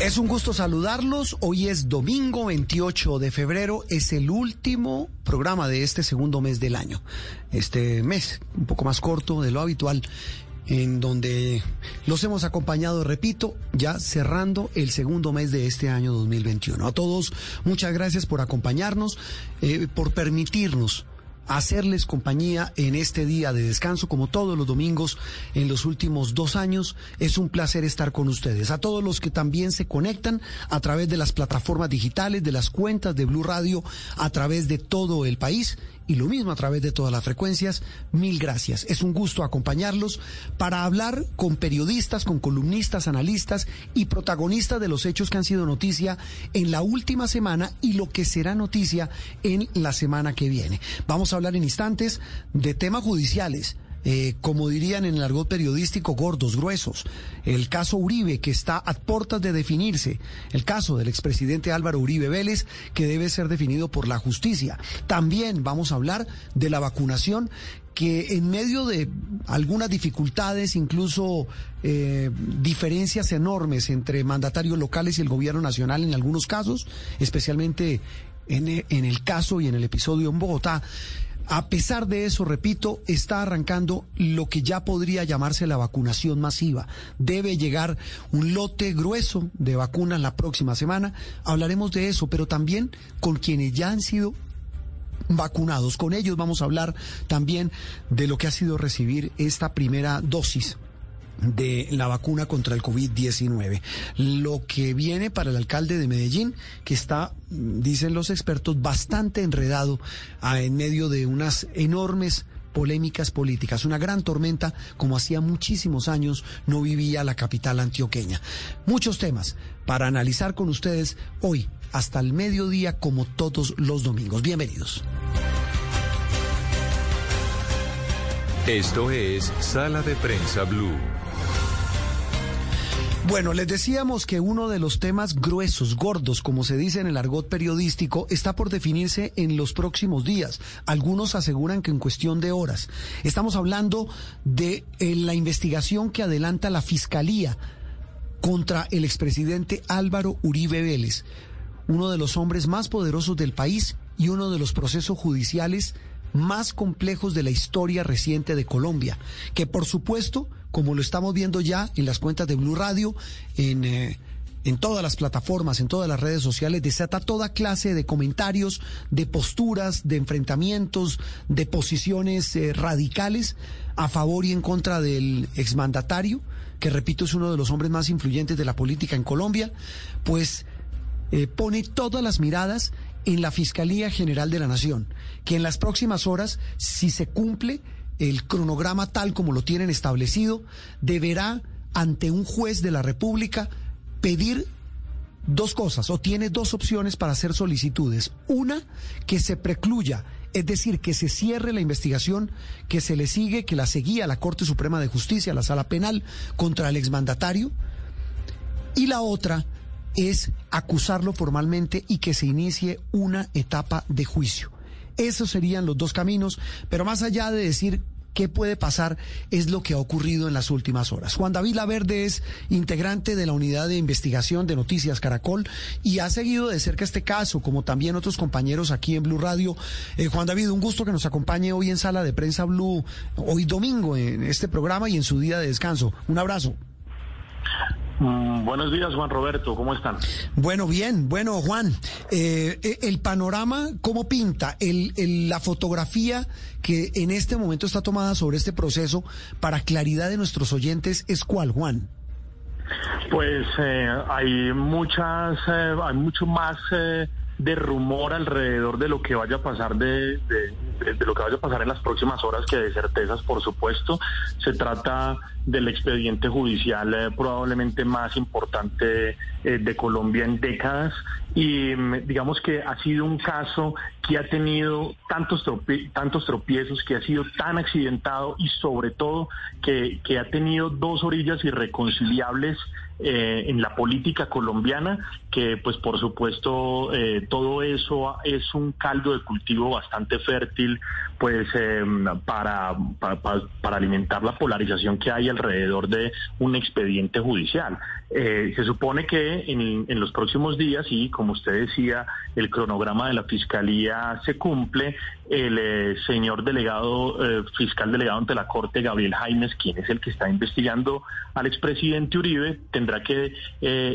Es un gusto saludarlos. Hoy es domingo 28 de febrero. Es el último programa de este segundo mes del año. Este mes, un poco más corto de lo habitual, en donde los hemos acompañado, repito, ya cerrando el segundo mes de este año 2021. A todos, muchas gracias por acompañarnos, eh, por permitirnos hacerles compañía en este día de descanso, como todos los domingos en los últimos dos años. Es un placer estar con ustedes. A todos los que también se conectan a través de las plataformas digitales, de las cuentas de Blue Radio, a través de todo el país y lo mismo a través de todas las frecuencias. Mil gracias. Es un gusto acompañarlos para hablar con periodistas, con columnistas, analistas y protagonistas de los hechos que han sido noticia en la última semana y lo que será noticia en la semana que viene. Vamos a hablar en instantes de temas judiciales eh, como dirían en el argot periodístico, gordos, gruesos. El caso Uribe, que está a puertas de definirse. El caso del expresidente Álvaro Uribe Vélez, que debe ser definido por la justicia. También vamos a hablar de la vacunación que en medio de algunas dificultades, incluso eh, diferencias enormes entre mandatarios locales y el gobierno nacional en algunos casos, especialmente en, en el caso y en el episodio en Bogotá, a pesar de eso, repito, está arrancando lo que ya podría llamarse la vacunación masiva. Debe llegar un lote grueso de vacunas la próxima semana. Hablaremos de eso, pero también con quienes ya han sido vacunados. Con ellos vamos a hablar también de lo que ha sido recibir esta primera dosis de la vacuna contra el COVID-19. Lo que viene para el alcalde de Medellín, que está, dicen los expertos, bastante enredado ah, en medio de unas enormes polémicas políticas, una gran tormenta como hacía muchísimos años no vivía la capital antioqueña. Muchos temas para analizar con ustedes hoy hasta el mediodía como todos los domingos. Bienvenidos. Esto es Sala de Prensa Blue. Bueno, les decíamos que uno de los temas gruesos, gordos, como se dice en el argot periodístico, está por definirse en los próximos días. Algunos aseguran que en cuestión de horas. Estamos hablando de eh, la investigación que adelanta la Fiscalía contra el expresidente Álvaro Uribe Vélez, uno de los hombres más poderosos del país y uno de los procesos judiciales más complejos de la historia reciente de Colombia, que por supuesto como lo estamos viendo ya en las cuentas de Blue Radio, en, eh, en todas las plataformas, en todas las redes sociales, desata toda clase de comentarios, de posturas, de enfrentamientos, de posiciones eh, radicales a favor y en contra del exmandatario, que repito es uno de los hombres más influyentes de la política en Colombia, pues eh, pone todas las miradas en la Fiscalía General de la Nación, que en las próximas horas, si se cumple, el cronograma tal como lo tienen establecido, deberá ante un juez de la República pedir dos cosas o tiene dos opciones para hacer solicitudes. Una, que se precluya, es decir, que se cierre la investigación que se le sigue, que la seguía la Corte Suprema de Justicia, la Sala Penal, contra el exmandatario. Y la otra es acusarlo formalmente y que se inicie una etapa de juicio. Esos serían los dos caminos, pero más allá de decir qué puede pasar es lo que ha ocurrido en las últimas horas. Juan David Laverde es integrante de la unidad de investigación de Noticias Caracol y ha seguido de cerca este caso, como también otros compañeros aquí en Blue Radio. Eh, Juan David, un gusto que nos acompañe hoy en Sala de Prensa Blue, hoy domingo en este programa y en su día de descanso. Un abrazo. Mm, buenos días, Juan Roberto, ¿cómo están? Bueno, bien, bueno, Juan, eh, eh, el panorama, ¿cómo pinta? El, la fotografía que en este momento está tomada sobre este proceso, para claridad de nuestros oyentes, ¿es cuál, Juan? Pues eh, hay muchas, hay mucho más de rumor alrededor de lo que vaya a pasar de, de, lo que vaya a pasar en las próximas horas que de certezas por supuesto. Se trata del expediente judicial eh, probablemente más importante eh, de Colombia en décadas. Y mm, digamos que ha sido un caso que ha tenido tantos, tantos tropiezos, que ha sido tan accidentado y sobre todo que, que ha tenido dos orillas irreconciliables eh, en la política colombiana, que pues por supuesto todo eso es un caldo de cultivo bastante fértil pues para, para, para alimentar la polarización que hay alrededor de un expediente judicial. Eh, se supone que en, los próximos días, y como usted decía, el cronograma de la Fiscalía se cumple, el eh, señor delegado, eh, fiscal delegado ante la Corte, Gabriel Jaimes, quien es el que está investigando al expresidente Uribe, tendrá que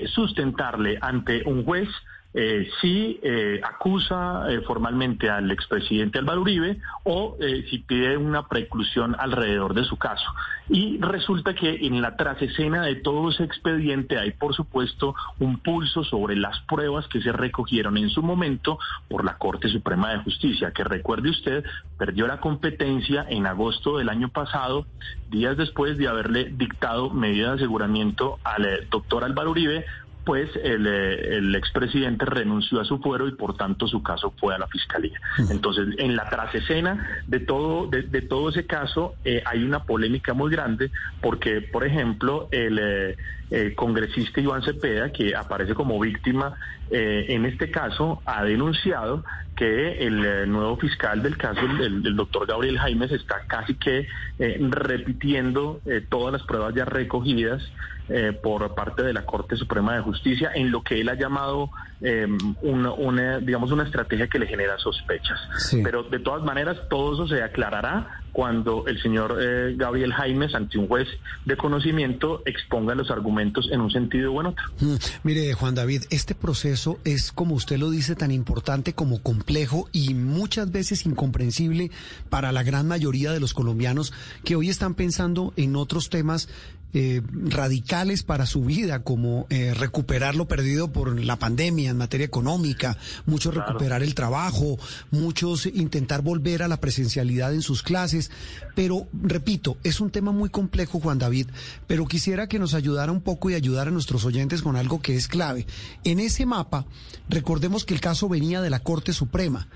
sustentarle ante un juez eh, si eh, acusa eh, formalmente al expresidente Álvaro Uribe o si pide una preclusión alrededor de su caso. Y resulta que en la trasescena de todo ese expediente hay, por supuesto, un pulso sobre las pruebas que se recogieron en su momento por la Corte Suprema de Justicia, que recuerde usted, perdió la competencia en agosto del año pasado, días después de haberle dictado medida de aseguramiento al doctor Álvaro Uribe pues el, eh, el expresidente renunció a su fuero y por tanto su caso fue a la fiscalía. Entonces, en la trasescena de todo, de, todo ese caso eh, hay una polémica muy grande porque, por ejemplo, el, eh, el congresista Iván Cepeda, que aparece como víctima en este caso, ha denunciado que el nuevo fiscal del caso, el, el doctor Gabriel Jaimes, está casi que repitiendo todas las pruebas ya recogidas eh, por parte de la Corte Suprema de Justicia en lo que él ha llamado eh, una, digamos, una estrategia que le genera sospechas. Pero de todas maneras, todo eso se aclarará cuando el señor eh, Gabriel Jaimes, ante un juez de conocimiento, exponga los argumentos en un sentido u en otro. Mm, mire, Juan David, este proceso es, como usted lo dice, tan importante como complejo y muchas veces incomprensible para la gran mayoría de los colombianos que hoy están pensando en otros temas eh, radicales para su vida, como eh, recuperar lo perdido por la pandemia en materia económica, muchos recuperar el trabajo, muchos intentar volver a la presencialidad en sus clases. Pero, repito, es un tema muy complejo, Juan David, pero quisiera que nos ayudara un poco y ayudar a nuestros oyentes con algo que es clave. En ese mapa, recordemos que el caso venía de la Corte Suprema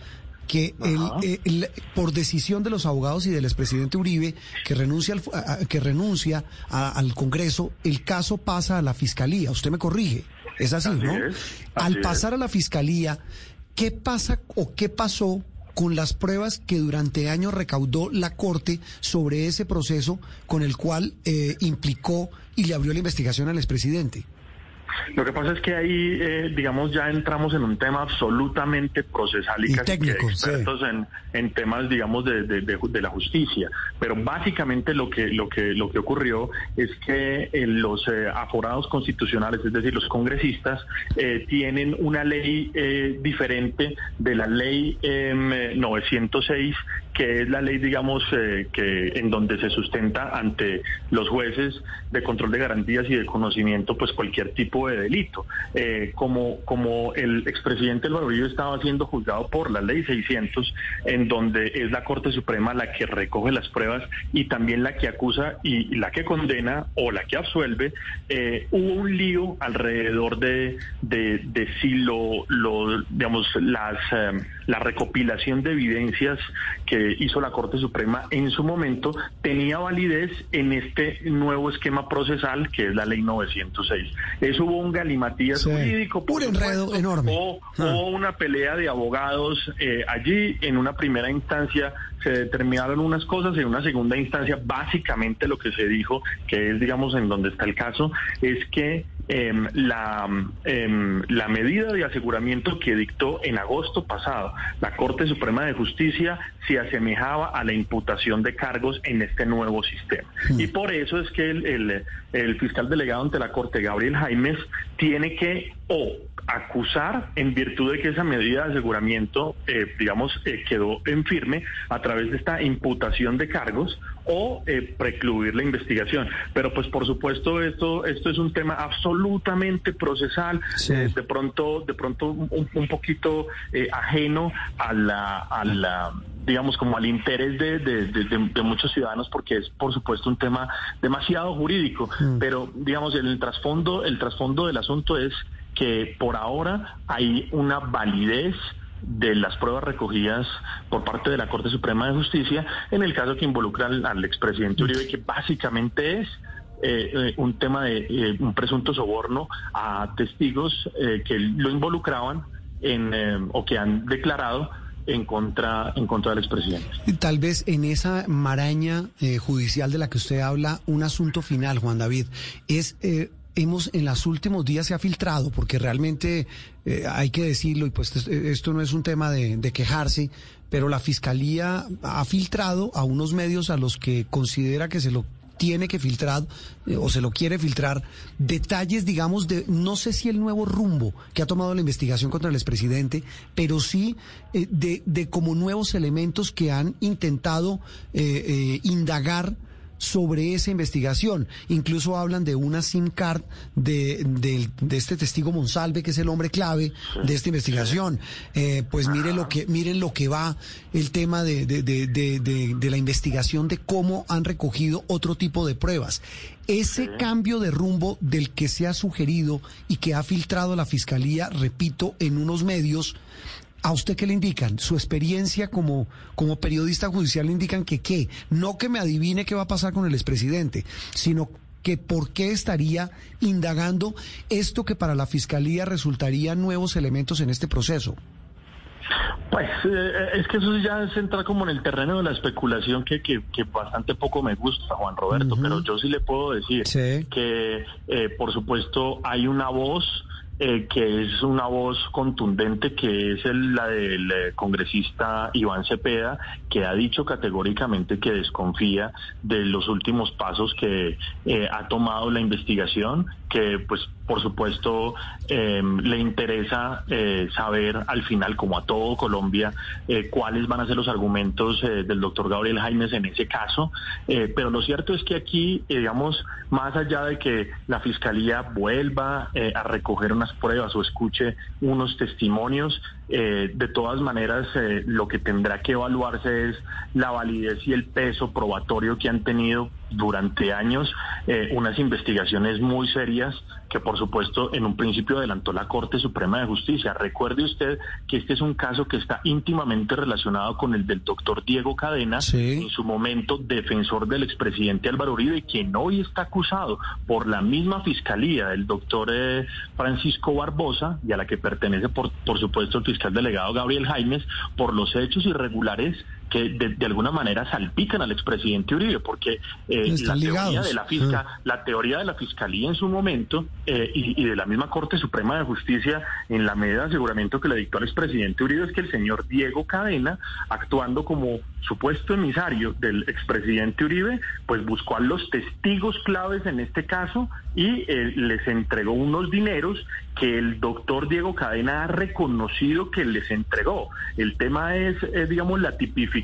que eh, el, por decisión de los abogados y del expresidente Uribe, que renuncia al, que renuncia al Congreso, el caso pasa a la Fiscalía. Usted me corrige. Es así, ¿no? al pasar a la Fiscalía, ¿qué pasa o qué pasó con las pruebas que durante años recaudó la Corte sobre ese proceso con el cual eh, implicó y le abrió la investigación al expresidente? Lo que pasa es que ahí, eh, digamos, ya entramos en un tema absolutamente procesal y, técnico, expertos en, temas, digamos, de, de, la justicia. Pero básicamente lo que lo que lo que ocurrió es que eh, los eh, aforados constitucionales, es decir, los congresistas, tienen una ley diferente de la ley 906 em, que es la ley, digamos, eh, que en donde se sustenta ante los jueces de control de garantías y de conocimiento, pues cualquier tipo de delito. Eh, como, como el expresidente Álvaro estaba siendo juzgado por la ley 600, en donde es la Corte Suprema la que recoge las pruebas y también la que acusa y, la que condena o la que absuelve, eh, hubo un lío alrededor de, de, de si lo, lo digamos, las, la recopilación de evidencias que hizo la Corte Suprema en su momento tenía validez en este nuevo esquema procesal que es la ley 906. Eso hubo un galimatías jurídico. Puro enredo enorme. O, ah. una pelea de abogados eh, allí. En una primera instancia se determinaron unas cosas, en una segunda instancia básicamente lo que se dijo, que es digamos en donde está el caso, es que em, la, em, la medida de aseguramiento que dictó en agosto pasado la Corte Suprema de Justicia se asemejaba a la imputación de cargos en este nuevo sistema. Hmm. Y por eso es que el, el fiscal delegado ante la Corte, Gabriel Jaimes, tiene que o acusar en virtud de que esa medida de aseguramiento, eh, digamos, eh, quedó en firme a través de esta imputación de cargos o eh, precluir la investigación. Pero pues por supuesto esto esto es un tema absolutamente procesal, de pronto de pronto un, poquito ajeno a la a la digamos, como al interés de, de, muchos ciudadanos, porque es, por supuesto, un tema demasiado jurídico. Mm. Pero, digamos, el trasfondo, el trasfondo del asunto es que por ahora hay una validez de las pruebas recogidas por parte de la Corte Suprema de Justicia en el caso que involucra al, expresidente Uribe, que básicamente es eh, eh, un tema de eh, un presunto soborno a testigos que lo involucraban en o que han declarado en contra en contra del expresidente. Tal vez en esa maraña judicial de la que usted habla, un asunto final, Juan David, es hemos en los últimos días se ha filtrado, porque realmente eh, hay que decirlo, y pues esto no es un tema de, quejarse, pero la Fiscalía ha filtrado a unos medios a los que considera que se lo tiene que filtrar eh, o se lo quiere filtrar detalles, digamos, de no sé si el nuevo rumbo que ha tomado la investigación contra el expresidente, pero sí eh, de, de, como nuevos elementos que han intentado indagar sobre esa investigación. Incluso hablan de una SIM card de, de, este testigo Monsalve, que es el hombre clave de esta investigación. Eh, pues mire lo que, miren lo que va el tema de, de, de, la investigación de cómo han recogido otro tipo de pruebas. Ese cambio de rumbo del que se ha sugerido y que ha filtrado la Fiscalía, repito, en unos medios, ¿A usted qué le indican? Su experiencia como, como periodista judicial le indican que qué, no que me adivine qué va a pasar con el expresidente, sino que por qué estaría indagando esto que para la fiscalía resultaría nuevos elementos en este proceso. Pues eh, es que eso ya se entra como en el terreno de la especulación que, que, bastante poco me gusta, Juan Roberto, pero yo sí le puedo decir que, eh, por supuesto, hay una voz eh, que es una voz contundente, que es la del eh, congresista Iván Cepeda, que ha dicho categóricamente que desconfía de los últimos pasos que eh, ha tomado la investigación, que pues por supuesto em, le interesa saber al final, como a todo Colombia, cuáles van a ser los argumentos del doctor Gabriel Jaimes en ese caso. pero lo cierto es que aquí, digamos, más allá de que la Fiscalía vuelva a recoger una pruebas o escuche unos testimonios, eh, de todas maneras eh, lo que tendrá que evaluarse es la validez y el peso probatorio que han tenido durante años eh, unas investigaciones muy serias que por supuesto en un principio adelantó la Corte Suprema de Justicia. Recuerde usted que este es un caso que está íntimamente relacionado con el del doctor Diego Cadena, en su momento defensor del expresidente Álvaro Uribe, quien hoy está acusado por la misma fiscalía del doctor eh, Francisco Barbosa y a la que pertenece por, por supuesto el fiscal delegado Gabriel Jaimes por los hechos irregulares que de, alguna manera salpican al expresidente Uribe, porque eh, la teoría de la fisca, ah. la teoría de la fiscalía en su momento eh, y, de la misma Corte Suprema de Justicia en la medida de aseguramiento que le dictó al expresidente Uribe es que el señor Diego Cadena, actuando como supuesto emisario del expresidente Uribe, pues buscó a los testigos claves en este caso y eh, les entregó unos dineros que el doctor Diego Cadena ha reconocido que les entregó. El tema es, digamos, la tipificación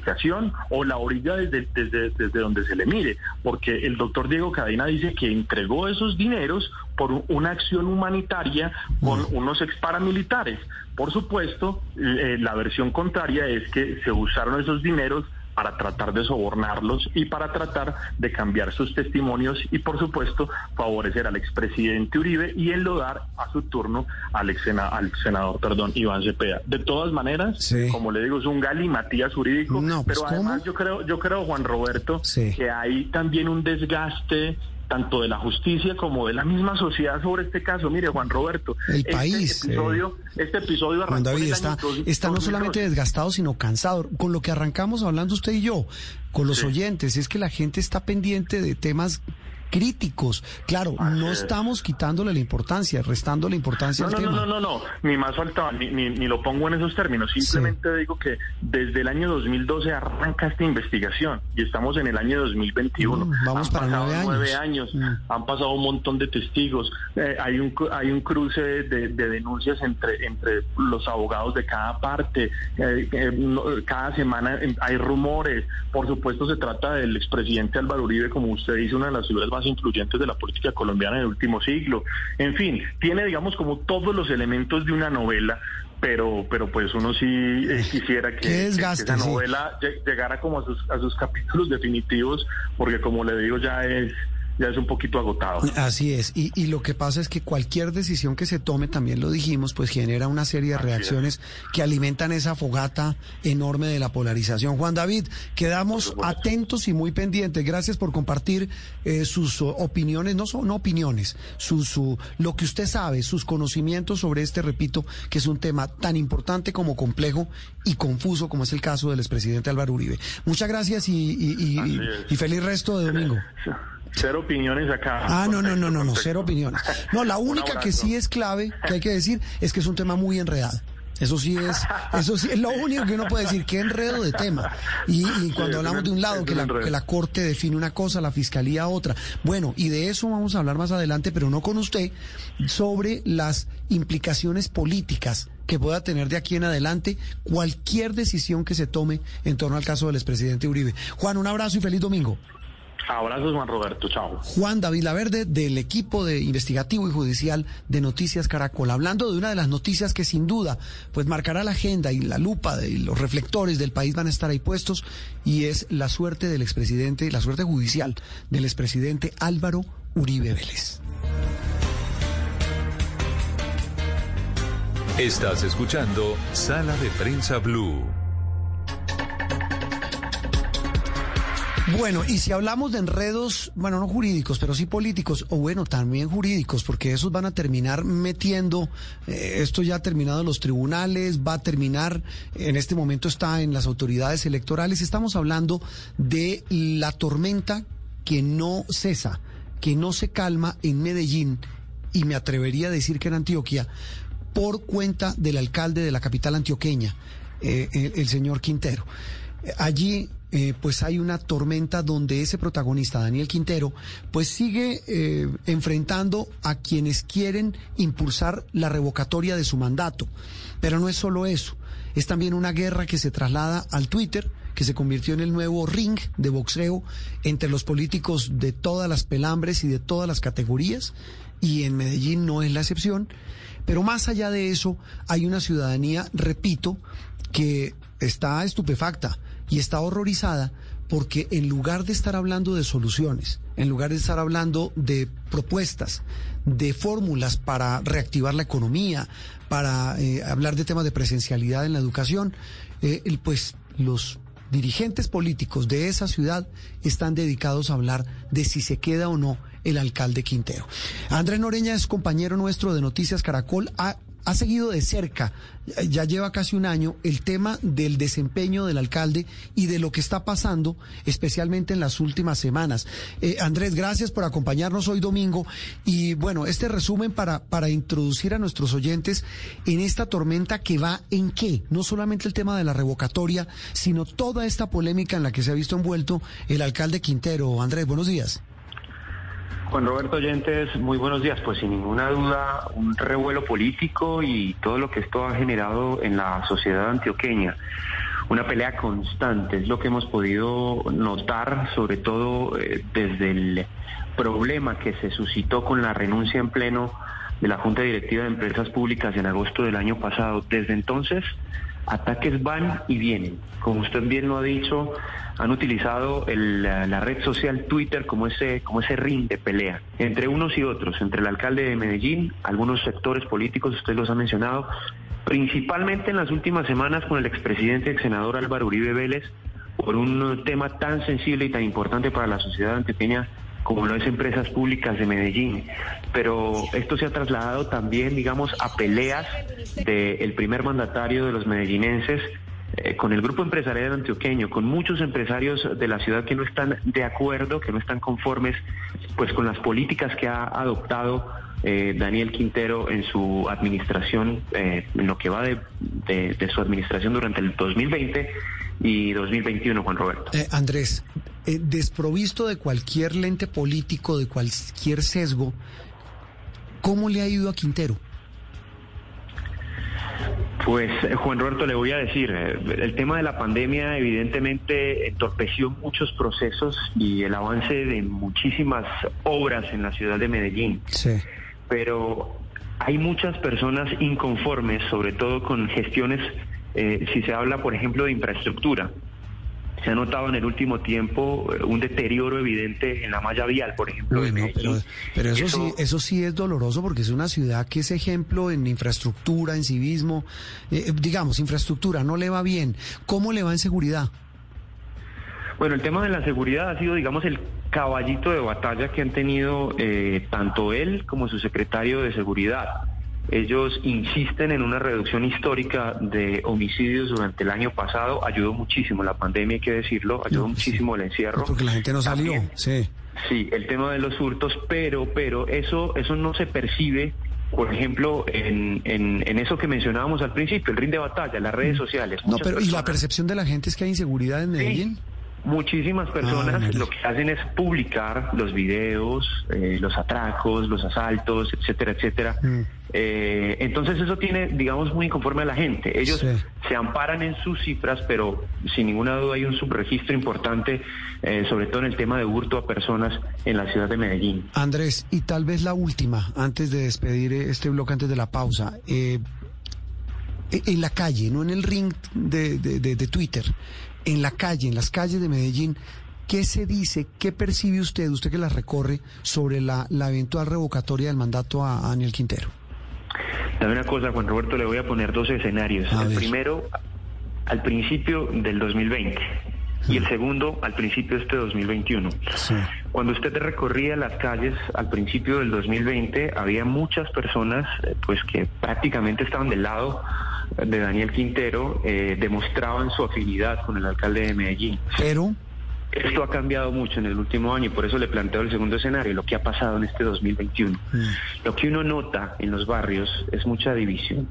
o la orilla desde, desde, desde donde se le mire, porque el doctor Diego Cadena dice que entregó esos dineros por una acción humanitaria con mm. unos ex paramilitares. Por supuesto, eh, la versión contraria es que se usaron esos dineros para tratar de sobornarlos y para tratar de cambiar sus testimonios y por supuesto favorecer al expresidente Uribe y enlodar a su turno al, ex al senador perdón, Iván Cepeda. De todas maneras, como le digo, es un galimatías jurídico, pues, pero además yo creo, yo creo, Juan Roberto, que hay también un desgaste tanto de la justicia como de la misma sociedad sobre este caso. Mire, Juan Roberto, el este país, episodio, eh, este episodio Juan David está, está no solamente desgastado, sino cansado. Con lo que arrancamos hablando usted y yo, con los oyentes, es que la gente está pendiente de temas críticos. Claro, no estamos quitándole la importancia, restando la importancia no, al no, tema. No, no, no, no, ni más faltaba, ni, ni, ni, lo pongo en esos términos. Simplemente digo que desde el año 2012 arranca esta investigación y estamos en el año 2021. Mm, vamos han para pasado nueve años. años, Mm. han pasado un montón de testigos, eh, hay un hay un cruce de, de denuncias entre entre los abogados de cada parte, eh, eh, no, cada semana hay rumores. Por supuesto, se trata del expresidente Álvaro Uribe, como usted dice, una de las figuras más influyentes de la política colombiana en el último siglo. En fin, tiene, digamos, como todos los elementos de una novela, pero pero pues uno sí eh, quisiera que, desgaste, que esa novela lle- llegara como a sus, a sus capítulos definitivos, porque como le digo, ya es ya es un poquito agotado. Así es, y, y lo que pasa es que cualquier decisión que se tome, también lo dijimos, pues genera una serie de reacciones que alimentan esa fogata enorme de la polarización. Juan David, quedamos atentos y muy pendientes. Gracias por compartir eh, sus opiniones, no son no opiniones, su, su, lo que usted sabe, sus conocimientos sobre este, repito, que es un tema tan importante como complejo y confuso como es el caso del expresidente Álvaro Uribe. Muchas gracias y, y- y- y feliz resto de domingo. Cero opiniones acá. Ah, no, no, no, no, no, cero opiniones. No, la única que sí es clave, que hay que decir, es que es un tema muy enredado. Eso sí es, eso sí es lo único que uno puede decir, qué enredo de tema. Y, y cuando hablamos de un lado, que la, que la Corte define una cosa, la Fiscalía otra. Bueno, y de eso vamos a hablar más adelante, pero no con usted, sobre las implicaciones políticas que pueda tener de aquí en adelante cualquier decisión que se tome en torno al caso del expresidente Uribe. Juan, un abrazo y feliz domingo. Abrazos, Juan Roberto. Chao. Juan David Laverde del equipo de investigativo y judicial de Noticias Caracol, hablando de una de las noticias que sin duda pues marcará la agenda y la lupa de los reflectores del país van a estar ahí puestos y es la suerte del expresidente, la suerte judicial del expresidente Álvaro Uribe Vélez. Estás escuchando Sala de Prensa Blue. Bueno, y si hablamos de enredos, bueno, no jurídicos, pero sí políticos, o bueno, también jurídicos, porque esos van a terminar metiendo, eh, esto ya ha terminado en los tribunales, va a terminar, en este momento está en las autoridades electorales, estamos hablando de la tormenta que no cesa, que no se calma en Medellín, y me atrevería a decir que en Antioquia, por cuenta del alcalde de la capital antioqueña, eh, el, el señor Quintero. Allí, eh, pues hay una tormenta donde ese protagonista, Daniel Quintero, pues sigue eh, enfrentando a quienes quieren impulsar la revocatoria de su mandato. Pero no es solo eso, es también una guerra que se traslada al Twitter, que se convirtió en el nuevo ring de boxeo entre los políticos de todas las pelambres y de todas las categorías, y en Medellín no es la excepción. Pero más allá de eso, hay una ciudadanía, repito, que está estupefacta y está horrorizada porque en lugar de estar hablando de soluciones, en lugar de estar hablando de propuestas, de fórmulas para reactivar la economía, para eh, hablar de temas de presencialidad en la educación, eh, pues los dirigentes políticos de esa ciudad están dedicados a hablar de si se queda o no el alcalde Quintero. Andrés Noreña es compañero nuestro de Noticias Caracol. Ha, ha seguido de cerca, ya lleva casi un año, el tema del desempeño del alcalde y de lo que está pasando, especialmente en las últimas semanas. Eh, Andrés, gracias por acompañarnos hoy domingo. Y bueno, este resumen para, para introducir a nuestros oyentes en esta tormenta que va en qué, no solamente el tema de la revocatoria, sino toda esta polémica en la que se ha visto envuelto el alcalde Quintero. Andrés, buenos días. Juan Roberto Oyentes, muy buenos días. Pues sin ninguna duda, un revuelo político y todo lo que esto ha generado en la sociedad antioqueña. Una pelea constante, es lo que hemos podido notar, sobre todo eh, desde el problema que se suscitó con la renuncia en pleno de la Junta Directiva de Empresas Públicas en agosto del año pasado. Desde entonces, ataques van y vienen. Como usted bien lo ha dicho, han utilizado el- la, red social Twitter como ese, como ese ring de pelea entre unos y otros, entre el alcalde de Medellín, algunos sectores políticos, usted los ha mencionado, principalmente en las últimas semanas con el expresidente, ex senador Álvaro Uribe Vélez, por un tema tan sensible y tan importante para la sociedad antioqueña como lo es empresas públicas de Medellín. Pero esto se ha trasladado también, digamos, a peleas del primer mandatario de los medellinenses eh, con el grupo empresarial antioqueño, con muchos empresarios de la ciudad que no están de acuerdo, que no están conformes pues con las políticas que ha adoptado eh, Daniel Quintero en su administración, eh, en lo que va de, de, su administración durante el 2020 y 2021, Juan Roberto. Andrés, desprovisto de cualquier lente político, de cualquier sesgo, ¿cómo le ha ido a Quintero? Pues eh, Juan Roberto, le voy a decir, eh, el tema de la pandemia evidentemente entorpeció muchos procesos y el avance de muchísimas obras en la ciudad de Medellín. Sí. Pero hay muchas personas inconformes, sobre todo con gestiones, eh, si se habla, por ejemplo, de infraestructura. Se ha notado en el último tiempo eh, un deterioro evidente en la malla vial, por ejemplo. pero, eso, sí, eso sí es doloroso porque es una ciudad que es ejemplo en infraestructura, en civismo. Eh, eh, digamos, infraestructura no le va bien. ¿Cómo le va en seguridad? Bueno, el tema de la seguridad ha sido, digamos, el caballito de batalla que han tenido tanto él como su secretario de seguridad. Ellos insisten en una reducción histórica de homicidios durante el año pasado. Ayudó muchísimo la pandemia, hay que decirlo, ayudó muchísimo el encierro. Porque la gente no salió, sí. Sí, el tema de los hurtos, pero, pero eso, eso no se percibe por ejemplo, en, en, eso que mencionábamos al principio, el ring de batalla, las redes sociales. No, pero ¿y la percepción de la gente es que hay inseguridad en Medellín? Muchísimas personas ah, lo que hacen es publicar los videos, eh, los atracos, los asaltos, etcétera, etcétera. Mm. Eh, entonces eso tiene, digamos, muy conforme a la gente. Ellos se amparan en sus cifras, pero sin ninguna duda hay un subregistro importante, eh, sobre todo en el tema de hurto a personas en la ciudad de Medellín. Andrés, y tal vez la última, antes de despedir este bloque, antes de la pausa. en la calle, no en el ring de, de Twitter en la calle, en las calles de Medellín, ¿qué se dice, qué percibe usted, usted que la recorre, sobre la, eventual revocatoria del mandato a, Daniel Quintero? Dame una cosa, Juan Roberto, le voy a poner dos escenarios. el primero, al principio del 2020 y el segundo al principio de este 2021. Cuando usted recorría las calles al principio del 2020, había muchas personas eh, pues que prácticamente estaban del lado de Daniel Quintero eh, demostraban su afinidad con el alcalde de Medellín. Pero... Esto ha cambiado mucho en el último año y por eso le planteo el segundo escenario, lo que ha pasado en este 2021. Mm. Lo que uno nota en los barrios es mucha división.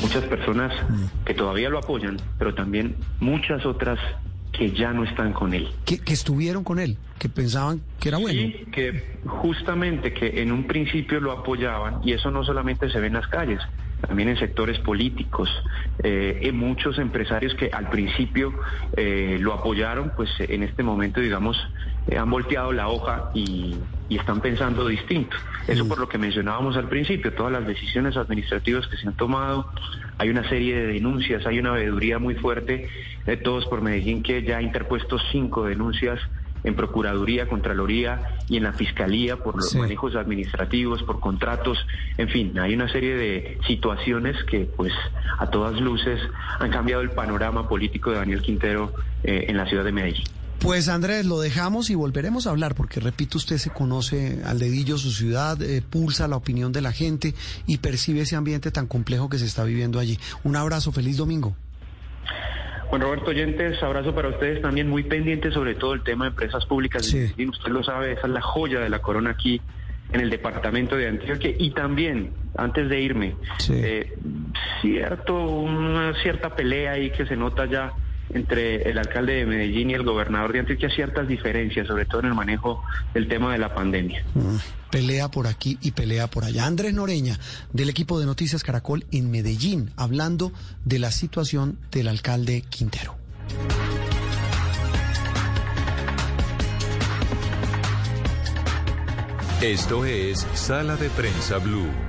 Muchas personas mm. que todavía lo apoyan, pero también muchas otras que ya no están con él. Que, que, estuvieron con él, que pensaban que era bueno. Sí, que justamente que en un principio lo apoyaban y eso no solamente se ve en las calles, también en sectores políticos, eh, en muchos empresarios que al principio eh, lo apoyaron, pues en este momento, digamos, eh, han volteado la hoja y, están pensando distinto. Eso mm. por lo que mencionábamos al principio, todas las decisiones administrativas que se han tomado, hay una serie de denuncias, hay una veeduría muy fuerte de todos por Medellín que ya ha interpuesto cinco denuncias en Procuraduría, Contraloría y en la Fiscalía por los manejos administrativos, por contratos, en fin, hay una serie de situaciones que pues a todas luces han cambiado el panorama político de Daniel Quintero eh, en la ciudad de Medellín. Pues Andrés, lo dejamos y volveremos a hablar, porque repito, usted se conoce al dedillo su ciudad, eh, pulsa la opinión de la gente y percibe ese ambiente tan complejo que se está viviendo allí. Un abrazo, feliz domingo. Juan Roberto Oyentes, abrazo para ustedes también, muy pendiente sobre todo el tema de empresas públicas. Sí. Y usted lo sabe, esa es la joya de la corona aquí en el departamento de Antioquia. Y también, antes de irme, eh, cierto, una cierta pelea ahí que se nota ya entre el alcalde de Medellín y el gobernador de Antioquia ciertas diferencias, sobre todo en el manejo del tema de la pandemia. Mm, pelea por aquí y pelea por allá. Andrés Noreña, del equipo de Noticias Caracol en Medellín, hablando de la situación del alcalde Quintero. Esto es Sala de Prensa Blue.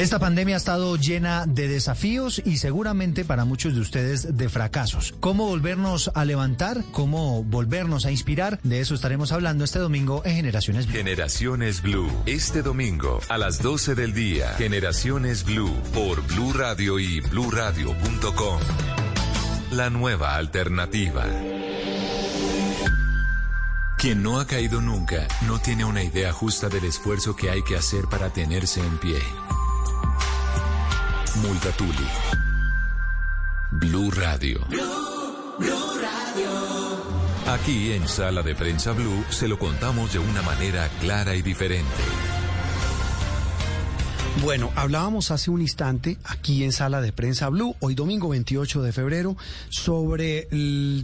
Esta pandemia ha estado llena de desafíos y seguramente para muchos de ustedes de fracasos. ¿Cómo volvernos a levantar? ¿Cómo volvernos a inspirar? De eso estaremos hablando este domingo en Generaciones Blue. Generaciones Blue. Este domingo a las 12 del día. Generaciones Blue por Blue Radio y bluradio.com. La nueva alternativa. Quien no ha caído nunca no tiene una idea justa del esfuerzo que hay que hacer para tenerse en pie. Multatuli. Blue Radio. Radio. Aquí en Sala de Prensa Blue se lo contamos de una manera clara y diferente. Bueno, hablábamos hace un instante aquí en Sala de Prensa Blue, hoy domingo 28 de febrero, sobre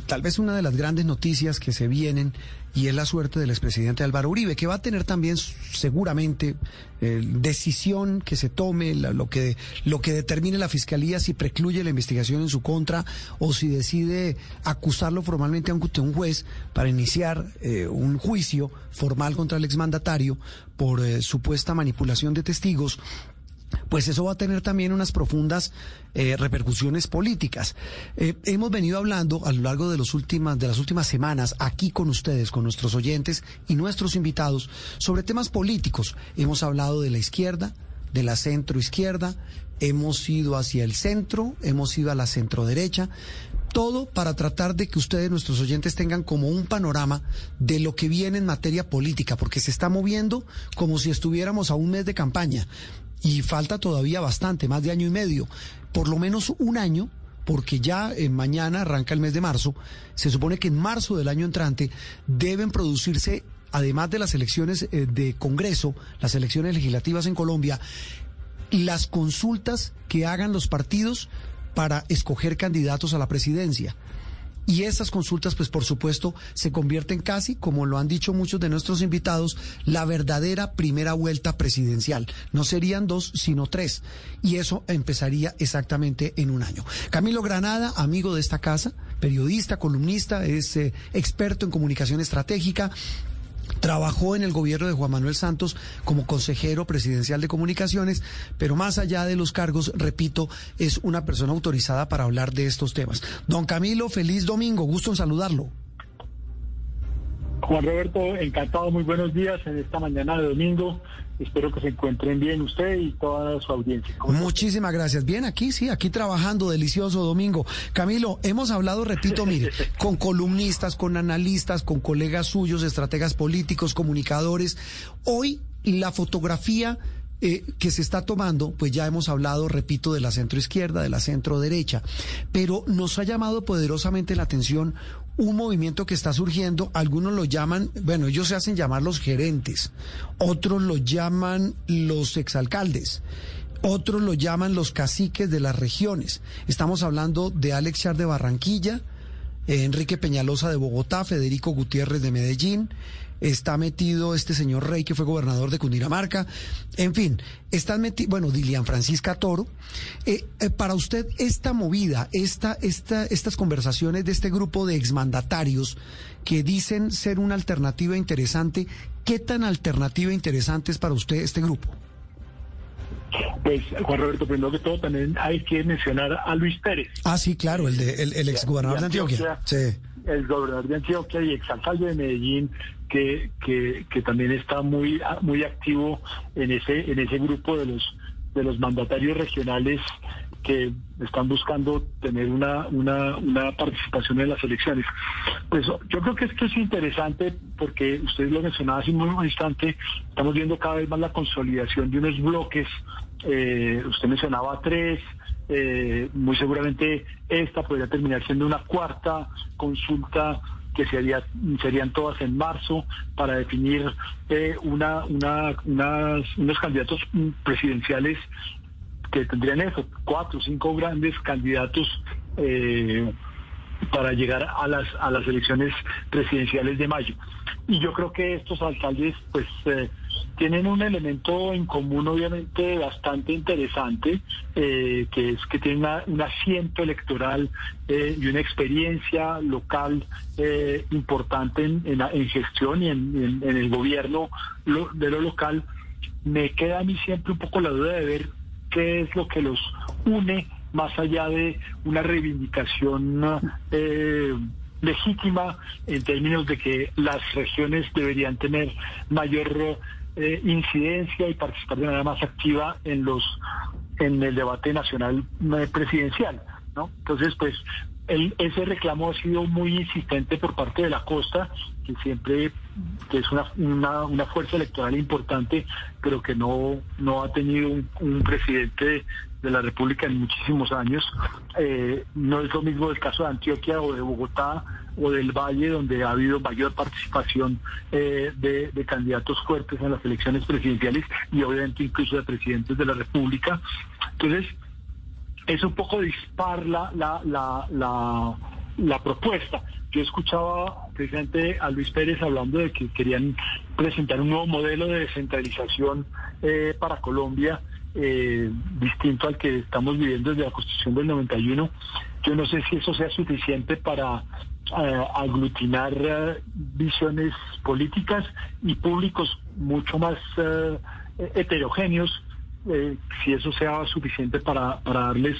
tal vez una de las grandes noticias que se vienen y es la suerte del expresidente Álvaro Uribe, que va a tener también seguramente eh, decisión que se tome, lo, que, lo que determine la fiscalía si precluye la investigación en su contra o si decide acusarlo formalmente ante un juez para iniciar eh, un juicio formal contra el exmandatario por eh, supuesta manipulación de testigos pues eso va a tener también unas profundas eh, repercusiones políticas. Eh, hemos venido hablando a lo largo de, los últimas, de las últimas semanas aquí con ustedes, con nuestros oyentes y nuestros invitados, sobre temas políticos. Hemos hablado de la izquierda, de la centro izquierda, hemos ido hacia el centro, hemos ido a la centro derecha, todo para tratar de que ustedes, nuestros oyentes, tengan como un panorama de lo que viene en materia política, porque se está moviendo como si estuviéramos a un mes de campaña y falta todavía bastante, más de año y medio, por lo menos un año porque ya en mañana arranca el mes de marzo, se supone que en marzo del año entrante deben producirse, además de las elecciones eh, de Congreso, las elecciones legislativas en Colombia, las consultas que hagan los partidos para escoger candidatos a la presidencia. Y esas consultas, pues por supuesto, se convierten casi, como lo han dicho muchos de nuestros invitados, la verdadera primera vuelta presidencial. No serían dos, sino tres. Y eso empezaría exactamente en un año. Camilo Granada, amigo de esta casa, periodista, columnista, es eh, experto en comunicación estratégica, Trabajó en el gobierno de Juan Manuel Santos como consejero presidencial de comunicaciones, pero más allá de los cargos, repito, es una persona autorizada para hablar de estos temas. Don Camilo, feliz domingo, gusto en saludarlo. Juan Roberto, encantado, muy buenos días en esta mañana de domingo. Espero que se encuentren bien usted y toda su audiencia. Muchísimas gracias. Bien, aquí sí, aquí trabajando, delicioso domingo. Camilo, hemos hablado, repito, mire, con columnistas, con analistas, con colegas suyos, estrategas políticos, comunicadores. Hoy la fotografía eh, que se está tomando, pues ya hemos hablado, repito, de la centro izquierda, de la centro derecha, pero nos ha llamado poderosamente la atención un movimiento que está surgiendo, algunos lo llaman, bueno, ellos se hacen llamar los gerentes, otros lo llaman los exalcaldes. Otros lo llaman los caciques de las regiones. Estamos hablando de Alex Char de Barranquilla, Enrique Peñalosa de Bogotá, Federico Gutiérrez de Medellín, está metido este señor Rey que fue gobernador de Cundinamarca, en fin, están metidos, bueno, Dilian Francisca Toro. Eh, eh, para usted, esta movida, esta, esta, estas conversaciones de este grupo de exmandatarios que dicen ser una alternativa interesante, ¿qué tan alternativa interesante es para usted este grupo? Pues, Juan Roberto, primero que todo, también hay que mencionar a Luis Pérez. Ah, sí, claro, el, de, el, exgobernador de Antioquia. Sí. El gobernador de Antioquia y exalcalde de Medellín, que, que, también está muy, muy activo en ese, en ese grupo de los, de los mandatarios regionales que están buscando tener una, una, una, participación en las elecciones. Pues yo creo que esto es interesante porque ustedes lo mencionaba hace un instante, estamos viendo cada vez más la consolidación de unos bloques, eh, usted mencionaba tres, eh, muy seguramente esta podría terminar siendo una cuarta consulta que sería, serían todas en marzo para definir eh, una, una, unos candidatos presidenciales que tendrían eso, cuatro o cinco grandes candidatos eh, para llegar a las, a las elecciones presidenciales de mayo. Y yo creo que estos alcaldes, pues, eh, tienen un elemento en común obviamente bastante interesante, eh, que es que tienen un asiento electoral eh, y una experiencia local eh, importante en, en, gestión y en, en, el gobierno de lo local. Me queda a mí siempre un poco la duda de ver qué es lo que los une más allá de una reivindicación legítima en términos de que las regiones deberían tener mayor eh, incidencia y participar de manera más activa en los en el debate nacional eh, presidencial, ¿no? Entonces, pues ese reclamo ha sido muy insistente por parte de la costa, que siempre que es una, una, fuerza electoral importante, pero que no, no ha tenido un, presidente de la República en muchísimos años. Eh, no es lo mismo el caso de Antioquia o de Bogotá o del Valle, donde ha habido mayor participación eh, de, candidatos fuertes en las elecciones presidenciales y obviamente incluso de presidentes de la República. Entonces, es un poco dispar la, la, la, propuesta. Yo escuchaba precisamente a Luis Pérez hablando de que querían presentar un nuevo modelo de descentralización eh, para Colombia, eh, distinto al que estamos viviendo desde la Constitución del 91. Yo no sé si eso sea suficiente para aglutinar visiones políticas y públicos mucho más heterogéneos eh, si eso sea suficiente para, darles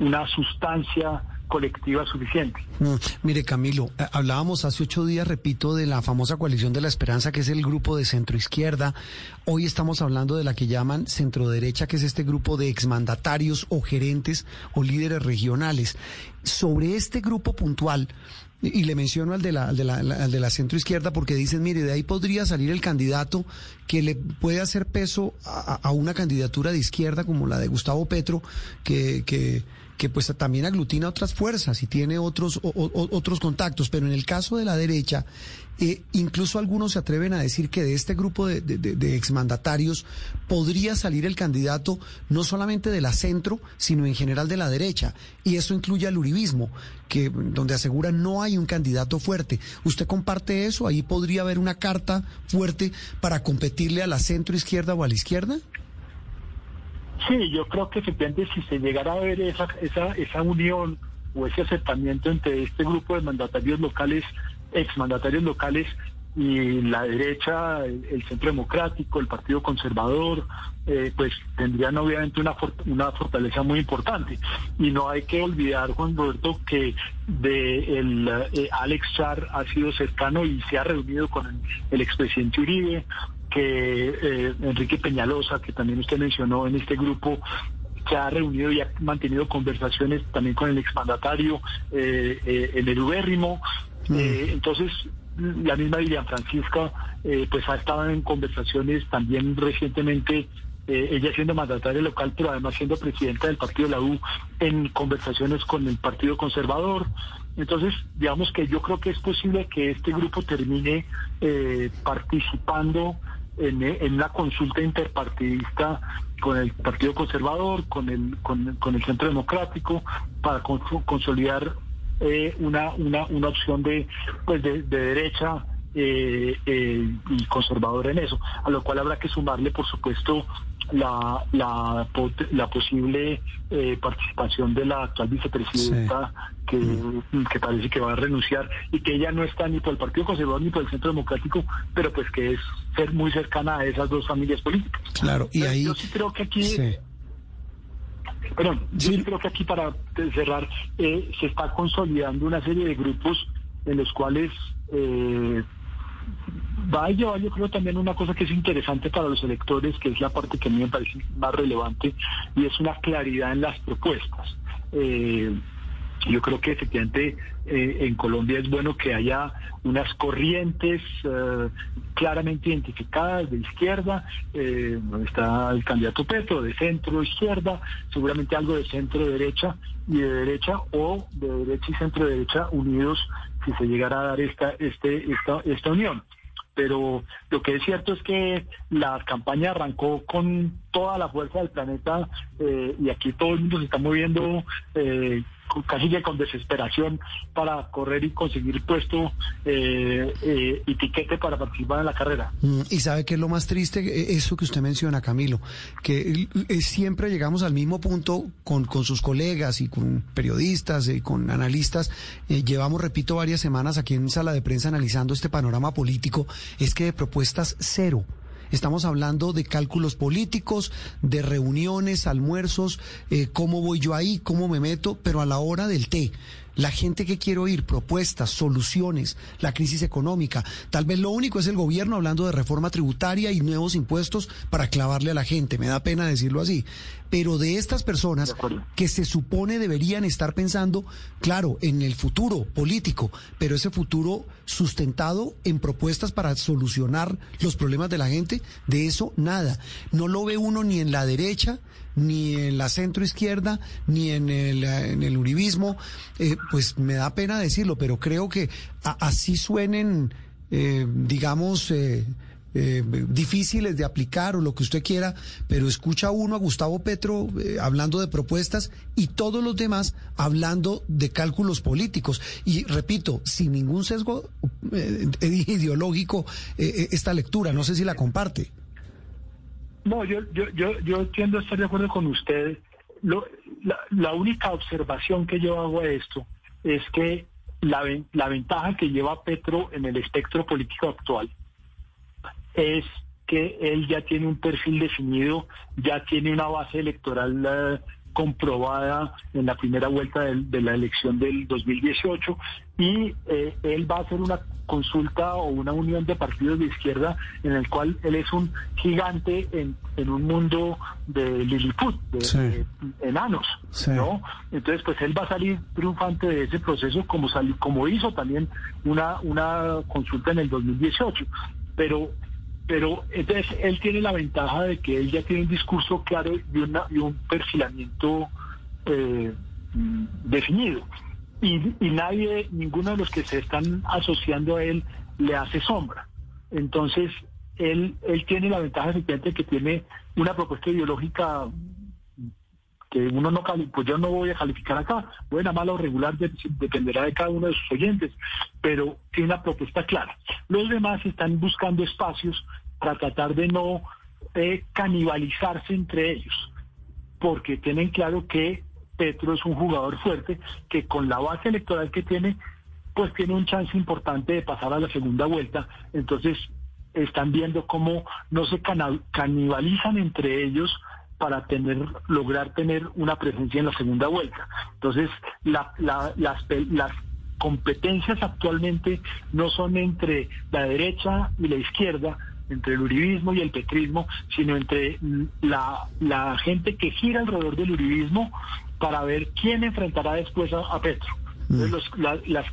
una sustancia colectiva suficiente. Mm, mire, Camilo, eh, hablábamos hace ocho días, repito, de la famosa coalición de la esperanza, que es el grupo de centro izquierda. Hoy estamos hablando de la que llaman centro derecha, que es este grupo de exmandatarios o gerentes o líderes regionales. Sobre este grupo puntual, y le menciono al de la, de la, de la centro izquierda porque dicen, mire, de ahí podría salir el candidato que le puede hacer peso a, una candidatura de izquierda como la de Gustavo Petro, que, que, que pues también aglutina otras fuerzas y tiene otros, otros contactos. Pero en el caso de la derecha, eh, incluso algunos se atreven a decir que de este grupo de, de, exmandatarios podría salir el candidato no solamente de la centro, sino en general de la derecha. Y eso incluye al uribismo, que donde asegura no hay un candidato fuerte. ¿Usted comparte eso? ¿Ahí podría haber una carta fuerte para competirle a la centro izquierda o a la izquierda? Sí, yo creo que efectivamente si se llegara a ver esa, esa, esa unión o ese acercamiento entre este grupo de mandatarios locales exmandatarios locales y la derecha, el, centro democrático, el partido conservador, eh, pues tendrían obviamente una, una fortaleza muy importante. Y no hay que olvidar, Juan Roberto, que de el, eh, Alex Char ha sido cercano y se ha reunido con el, expresidente Uribe, que eh, Enrique Peñalosa, que también usted mencionó en este grupo, se ha reunido y ha mantenido conversaciones también con el exmandatario en el Ubérrimo. Eh, entonces, la misma Lilian Francisca, eh, pues ha estado en conversaciones también recientemente, eh, ella siendo mandataria local, pero además siendo presidenta del partido de la U, en conversaciones con el Partido Conservador. Entonces, digamos que yo creo que es posible que este grupo termine participando en, en, la consulta interpartidista con el Partido Conservador, con el, con, con el Centro Democrático, para consolidar eh, una, una, una opción de, pues de, derecha eh, eh, y conservadora en eso, a lo cual habrá que sumarle, por supuesto, la, la, la posible participación de la actual vicepresidenta que, que, parece que va a renunciar y que ella no está ni por el Partido Conservador ni por el Centro Democrático, pero pues que es ser muy cercana a esas dos familias políticas. Claro, y ahí... Yo sí creo que aquí... Perdón, yo creo que aquí para cerrar eh, se está consolidando una serie de grupos en los cuales eh, va a llevar yo creo también una cosa que es interesante para los electores, que es la parte que a mí me parece más relevante, y es una claridad en las propuestas. Eh, yo creo que efectivamente eh, en Colombia es bueno que haya unas corrientes eh, claramente identificadas de izquierda, eh, está el candidato Petro, de centro izquierda, seguramente algo de centro derecha y de derecha o de derecha y centro derecha unidos si se llegara a dar esta, este, esta, esta unión pero lo que es cierto es que la campaña arrancó con toda la fuerza del planeta y aquí todo el mundo se está moviendo eh, casi que con desesperación para correr y conseguir puesto eh, eh, y tiquete para participar en la carrera. Mm, y sabe que es lo más triste, eh, eso que usted menciona, Camilo, que siempre llegamos al mismo punto con, con sus colegas y con periodistas y con analistas. llevamos, repito, varias semanas aquí en sala de prensa analizando este panorama político, es que de propuestas cero. Estamos hablando de cálculos políticos, de reuniones, almuerzos, eh, cómo voy yo ahí, cómo me meto, pero a la hora del té. La gente que quiere oír propuestas, soluciones, la crisis económica. Tal vez lo único es el gobierno hablando de reforma tributaria y nuevos impuestos para clavarle a la gente. Me da pena decirlo así. pero de estas personas que se supone deberían estar pensando, claro, en el futuro político, pero ese futuro sustentado en propuestas para solucionar los problemas de la gente, de eso nada. No lo ve uno ni en la derecha, ni en la centro izquierda, ni en el, uribismo. Eh, pues me da pena decirlo, pero creo que así suenen, eh, digamos, eh, eh, difíciles de aplicar o lo que usted quiera, pero escucha uno a Gustavo Petro eh, hablando de propuestas y todos los demás hablando de cálculos políticos. Y repito, sin ningún sesgo eh, ideológico esta lectura, no sé si la comparte. No, yo, yo, yo, yo tiendo a estar de acuerdo con usted. la, la única observación que yo hago a esto es que la, la ventaja que lleva Petro en el espectro político actual es que él ya tiene un perfil definido, ya tiene una base electoral eh, comprobada en la primera vuelta de, la elección del 2018 y eh, él va a hacer una consulta o una unión de partidos de izquierda en el cual él es un gigante en, un mundo de Lilliput, de, enanos, ¿no? Entonces, pues él va a salir triunfante de ese proceso como como hizo también una una consulta en el 2018, pero pero entonces él tiene la ventaja de que él ya tiene un discurso claro y, una, y un perfilamiento eh, definido. Y, nadie, ninguno de los que se están asociando a él le hace sombra. Entonces, él, él tiene la ventaja efectivamente que tiene una propuesta ideológica que uno no pues yo no voy a calificar acá, buena, mala o regular, dependerá de cada uno de sus oyentes, pero tiene una propuesta clara. Los demás están buscando espacios para tratar de no eh, canibalizarse entre ellos, porque tienen claro que Petro es un jugador fuerte que con la base electoral que tiene, pues tiene un chance importante de pasar a la segunda vuelta. Entonces están viendo cómo no se canibalizan entre ellos para tener lograr tener una presencia en la segunda vuelta. Entonces las, las competencias actualmente no son entre la derecha y la izquierda, entre el uribismo y el petrismo, sino entre la, gente que gira alrededor del uribismo para ver quién enfrentará después a, Petro. Mm.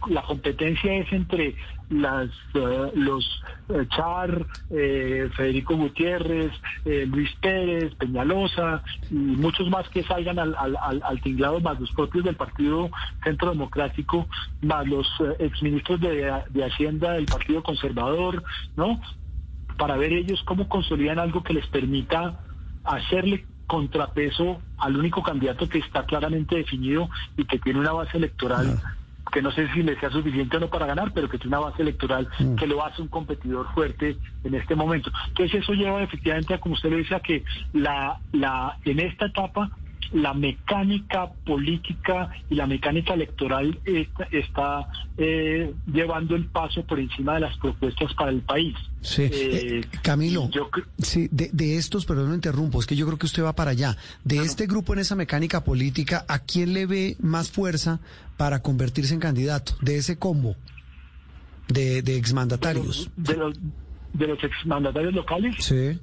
la, competencia es entre las, eh, los eh, Char, eh, Federico Gutiérrez, Luis Pérez, Peñalosa y muchos más que salgan al, al, tinglado, más los propios del Partido Centro Democrático, más los exministros de, de Hacienda del Partido Conservador, ¿no? para ver ellos cómo consolidan algo que les permita hacerle contrapeso al único candidato que está claramente definido y que tiene una base electoral que no sé si le sea suficiente o no para ganar, pero que tiene una base electoral mm. que lo hace un competidor fuerte en este momento. Entonces eso lleva efectivamente a, como usted le dice, a que la, la, en esta etapa la mecánica política y la mecánica electoral está, eh, llevando el paso por encima de las propuestas para el país. Sí, eh, eh, Camilo, sí, de, estos, perdón, no interrumpo, es que yo creo que usted va para allá. De este grupo en esa mecánica política, ¿a quién le ve más fuerza para convertirse en candidato? De ese combo de, de exmandatarios. De los, de los exmandatarios locales. Sí.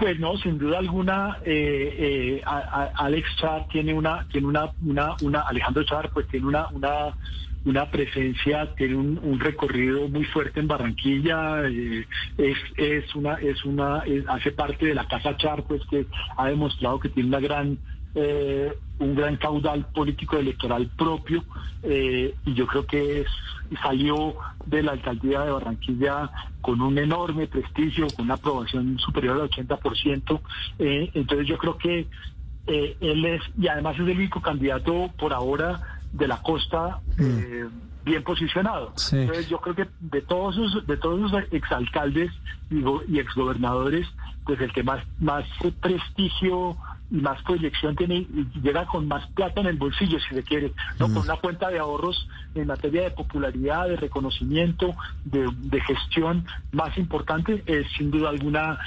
Pues no, sin duda alguna, eh, eh, Alex Char tiene una, tiene una, una, una, Alejandro Char pues tiene una, una, una presencia, tiene un, recorrido muy fuerte en Barranquilla, eh, es, es una, es una, hace parte de la Casa Char, pues que ha demostrado que tiene una gran eh, un gran caudal político electoral propio eh, y yo creo que salió de la alcaldía de Barranquilla con un enorme prestigio, con una aprobación superior al 80%. Eh, entonces yo creo que eh, él es, y además es el único candidato por ahora de la costa. Mm. bien posicionado. Entonces yo creo que de todos esos, de todos los exalcaldes y, y exgobernadores, pues el que más, más prestigio más proyección tiene y llega con más plata en el bolsillo, si se quiere, ¿no? Con una cuenta de ahorros en materia de popularidad, de reconocimiento, de, gestión más importante, es sin duda alguna,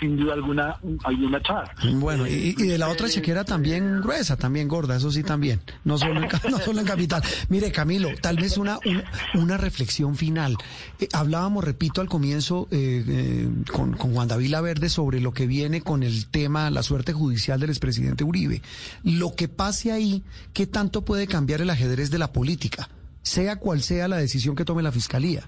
sin duda alguna, alguna char. Bueno, y, de la otra chequera también gruesa, también gorda, eso sí también, no solo en, no solo en capital. Mire, Camilo, tal vez una, una, reflexión final. Eh, hablábamos, repito, al comienzo eh, eh, con, con Juan David Verde sobre lo que viene con el tema, la suerte judicial del expresidente Uribe. Lo que pase ahí, ¿qué tanto puede cambiar el ajedrez de la política? Sea cual sea la decisión que tome la fiscalía.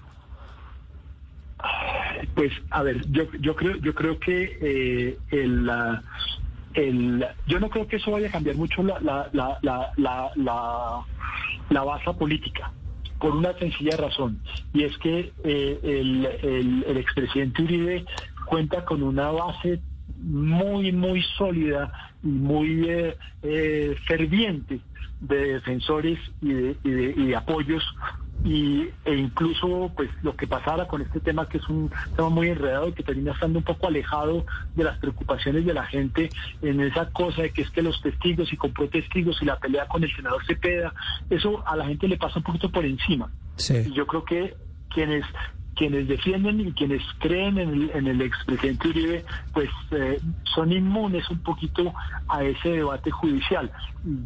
Pues, a ver, yo, creo, yo creo que eh, el, yo no creo que eso vaya a cambiar mucho la, la, la, la, la, la base política por una sencilla razón, y es que eh, el, el, el, expresidente Uribe cuenta con una base muy, muy sólida y muy eh, eh, ferviente de defensores y de, y de, y de apoyos y, e incluso pues lo que pasara con este tema que es un tema muy enredado y que termina estando un poco alejado de las preocupaciones de la gente en esa cosa de que es que los testigos y compró testigos y la pelea con el senador Cepeda, eso a la gente le pasa un poquito por encima. Sí. Y yo creo que quienes quienes defienden y quienes creen en el, en el expresidente Uribe, pues eh, son inmunes un poquito a ese debate judicial.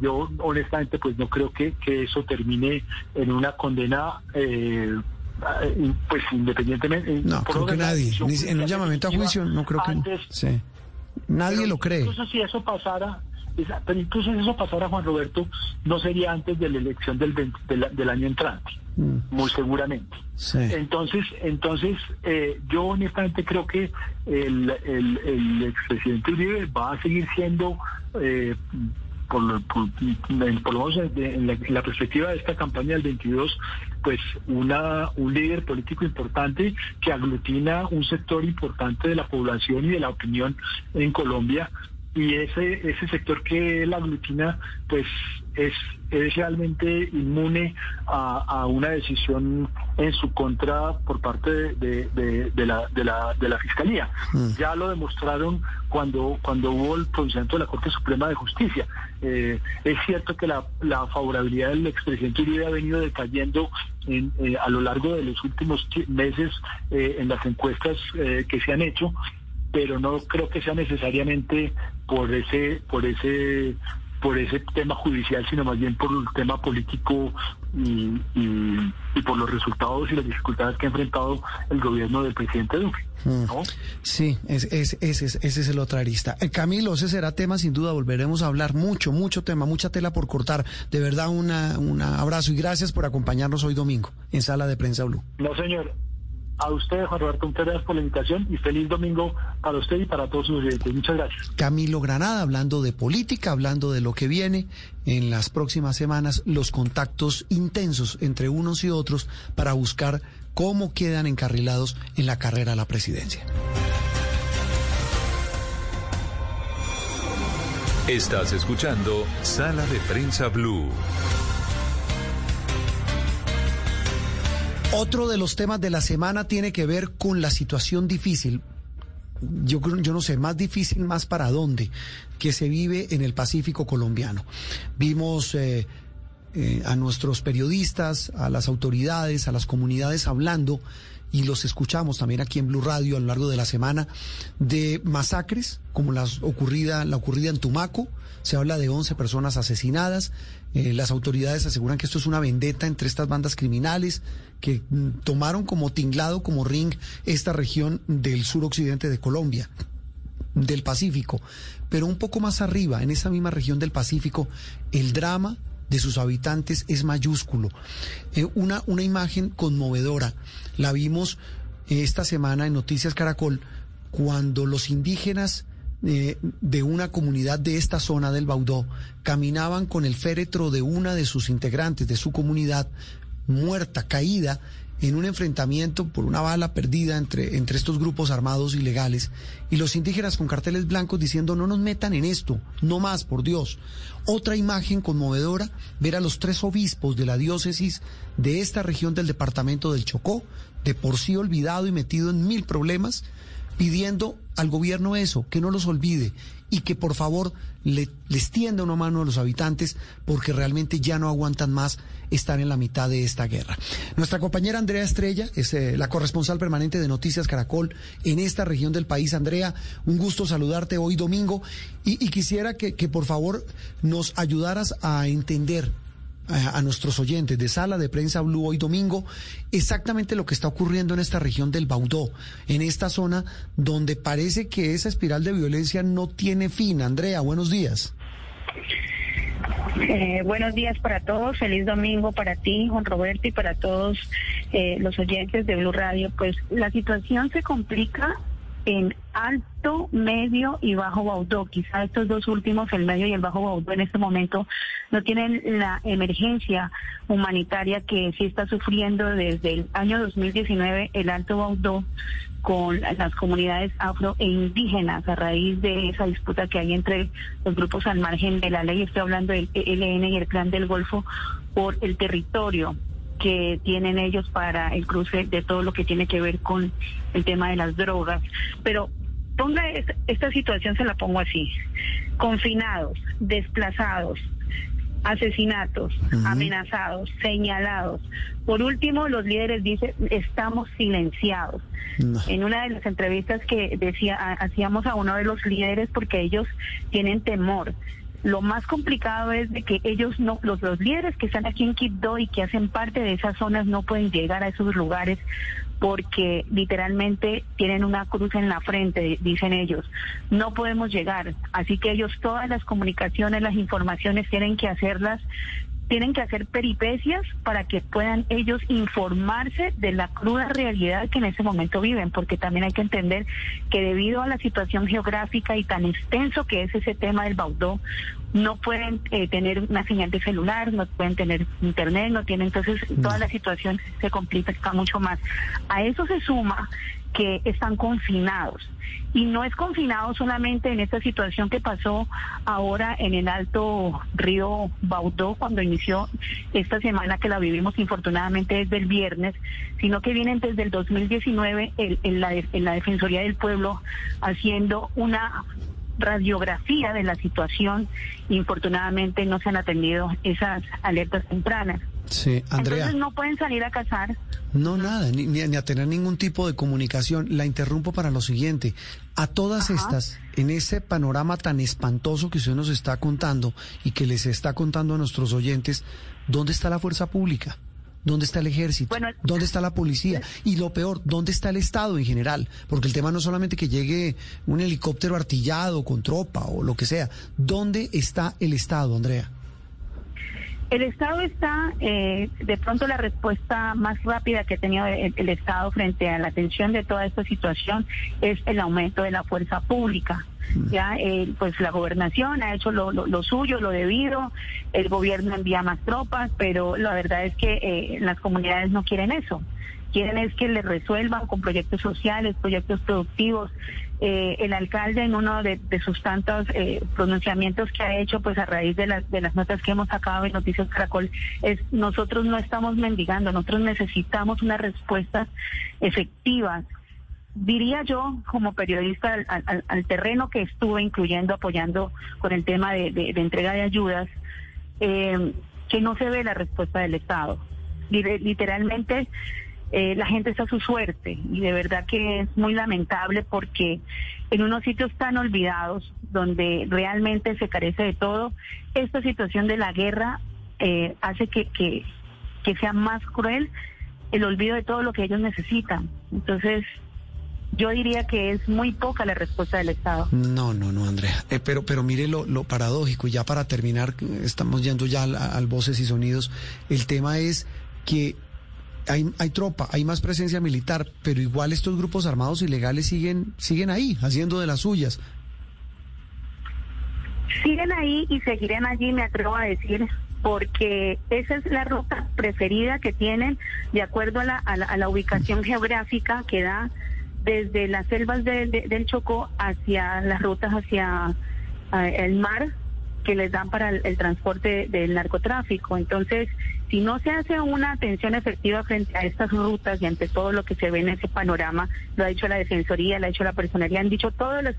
Yo honestamente pues no creo que, que eso termine en una condena. Eh, pues independientemente no creo que nadie en un llamamiento a juicio no creo que antes, sí. nadie lo cree incluso si eso pasara pero incluso si eso pasara Juan Roberto no sería antes de la elección del, 20, del, del año entrante mm. muy seguramente Sí. Entonces, entonces eh, yo honestamente creo que el, el, el expresidente Uribe va a seguir siendo, eh, por, por, por, lo menos en la, en la, perspectiva de esta campaña del 22, pues una un líder político importante que aglutina un sector importante de la población y de la opinión en Colombia y ese ese sector que la aglutina pues es, es realmente inmune a, a, una decisión en su contra por parte de, de, de, la, de, la, de la Fiscalía. Mm. Ya lo demostraron cuando, cuando hubo el pronunciamiento de la Corte Suprema de Justicia. Eh, es cierto que la, la, favorabilidad del expresidente Uribe ha venido decayendo en, eh, a lo largo de los últimos meses eh, en las encuestas eh, que se han hecho, pero no creo que sea necesariamente por ese por ese por ese tema judicial, sino más bien por el tema político y, y, y, por los resultados y las dificultades que ha enfrentado el gobierno del presidente Duque. ¿no? Sí, es, es, ese, es, ese es el otro arista. Eh, Camilo, ese será tema sin duda, volveremos a hablar mucho, mucho tema, mucha tela por cortar. De verdad, una, un abrazo y gracias por acompañarnos hoy domingo en Sala de Prensa Blue. No, señor. A usted, Juan Roberto, muchas gracias por la invitación y feliz domingo para usted y para todos sus oyentes. Muchas gracias. Camilo Granada, hablando de política, hablando de lo que viene en las próximas semanas, los contactos intensos entre unos y otros para buscar cómo quedan encarrilados en la carrera a la presidencia. Estás escuchando Sala de Prensa Blue. Otro de los temas de la semana tiene que ver con la situación difícil. Yo, yo no sé, más difícil, más para dónde, que se vive en el Pacífico colombiano. Vimos eh, eh, a nuestros periodistas, a las autoridades, a las comunidades hablando, y los escuchamos también aquí en Blue Radio a lo largo de la semana, de masacres, como las ocurrida, la ocurrida en Tumaco. Se habla de 11 personas asesinadas. Eh, las autoridades aseguran que esto es una vendetta entre estas bandas criminales que mm, tomaron como tinglado, como ring, esta región del suroccidente de Colombia, del Pacífico. Pero un poco más arriba, en esa misma región del Pacífico, el drama de sus habitantes es mayúsculo. Eh, una, una imagen conmovedora. La vimos eh, esta semana en Noticias Caracol cuando los indígenas eh, de una comunidad de esta zona del Baudó caminaban con el féretro de una de sus integrantes de su comunidad muerta, caída en un enfrentamiento por una bala perdida entre, entre estos grupos armados ilegales y los indígenas con carteles blancos diciendo no nos metan en esto, no más, por Dios. Otra imagen conmovedora, ver a los tres obispos de la diócesis de esta región del departamento del Chocó, de por sí olvidado y metido en mil problemas, pidiendo al gobierno eso, que no los olvide y que por favor le, les tienda una mano a los habitantes porque realmente ya no aguantan más estar en la mitad de esta guerra. Nuestra compañera Andrea Estrella es eh, la corresponsal permanente de Noticias Caracol en esta región del país. Andrea, un gusto saludarte hoy domingo y, quisiera que por favor nos ayudaras a entender a, a, nuestros oyentes de Sala de Prensa Blue hoy domingo exactamente lo que está ocurriendo en esta región del Baudó, en esta zona donde parece que esa espiral de violencia no tiene fin. Andrea, buenos días. Eh, buenos días para todos, feliz domingo para ti, Juan Roberto, y para todos eh, los oyentes de Blue Radio. Pues la situación se complica en alto, medio y bajo Baudó. Quizá estos dos últimos, el medio y el bajo Baudó, en este momento no tienen la emergencia humanitaria que sí está sufriendo desde el año 2019 el alto Baudó con las comunidades afro e indígenas a raíz de esa disputa que hay entre los grupos al margen de la ley. Estoy hablando del ELN y el Clan del Golfo por el territorio que tienen ellos para el cruce de todo lo que tiene que ver con el tema de las drogas. Pero ponga esta situación, se la pongo así. Confinados, desplazados, asesinatos, amenazados, señalados. Por último, los líderes dicen, estamos silenciados. En una de las entrevistas que decía, hacíamos a uno de los líderes porque ellos tienen temor lo más complicado es de que ellos no, los, los líderes que están aquí en Quibdó y que hacen parte de esas zonas no pueden llegar a esos lugares porque literalmente tienen una cruz en la frente, dicen ellos. No podemos llegar. Así que ellos todas las comunicaciones, las informaciones tienen que hacerlas tienen que hacer peripecias para que puedan ellos informarse de la cruda realidad que en ese momento viven, porque también hay que entender que debido a la situación geográfica y tan extenso que es ese tema del Baudó, no pueden eh, tener una señal de celular, no pueden tener internet, no tienen, entonces toda la situación se complica mucho más. A eso se suma que están confinados. Y no es confinado solamente en esta situación que pasó ahora en el alto río Baudó cuando inició esta semana que la vivimos infortunadamente desde el viernes, sino que vienen desde el 2019 en, la, en la Defensoría del Pueblo haciendo una radiografía de la situación. Infortunadamente no se han atendido esas alertas tempranas. Sí, Andrea. Entonces no pueden salir a cazar. No, nada, ni, ni, a tener ningún tipo de comunicación. La interrumpo para lo siguiente. A todas estas, en ese panorama tan espantoso que usted nos está contando y que les está contando a nuestros oyentes, ¿dónde está la fuerza pública? ¿Dónde está el ejército? ¿Dónde está la policía? Y lo peor, ¿dónde está el Estado en general? Porque el tema no es solamente que llegue un helicóptero artillado con tropa o lo que sea. ¿Dónde está el Estado, Andrea? El Estado está, eh, de pronto la respuesta más rápida que ha tenido el, Estado frente a la atención de toda esta situación es el aumento de la fuerza pública. Mm. Ya, eh, pues la gobernación ha hecho lo, suyo, lo debido, el gobierno envía más tropas, pero la verdad es que eh, las comunidades no quieren eso quieren es que le resuelvan con proyectos sociales, proyectos productivos. Eh, el alcalde en uno de, sus tantos eh, pronunciamientos que ha hecho, pues a raíz de las, de las notas que hemos sacado en Noticias Caracol, es nosotros no estamos mendigando, nosotros necesitamos unas respuestas efectivas. Diría yo, como periodista al, terreno que estuve incluyendo, apoyando con el tema de, entrega de ayudas, eh, que no se ve la respuesta del Estado. Literalmente eh, la gente está a su suerte y de verdad que es muy lamentable porque en unos sitios tan olvidados donde realmente se carece de todo, esta situación de la guerra eh, hace que, que, sea más cruel el olvido de todo lo que ellos necesitan. Entonces, yo diría que es muy poca la respuesta del Estado. No, no, no, Andrea. Eh, pero, pero mire lo, lo, paradójico, y ya para terminar, estamos yendo ya al voces y sonidos. El tema es que hay, hay tropa, hay más presencia militar, pero igual estos grupos armados ilegales siguen, siguen ahí, haciendo de las suyas. Siguen ahí y seguirán allí, me atrevo a decir, porque esa es la ruta preferida que tienen de acuerdo a la, a la, ubicación geográfica que da desde las selvas del Chocó hacia las rutas hacia el mar que les dan para el, transporte del narcotráfico. Entonces, si no se hace una atención efectiva frente a estas rutas y ante todo lo que se ve en ese panorama, lo ha dicho la Defensoría, lo ha dicho la Personalidad, han dicho todos los,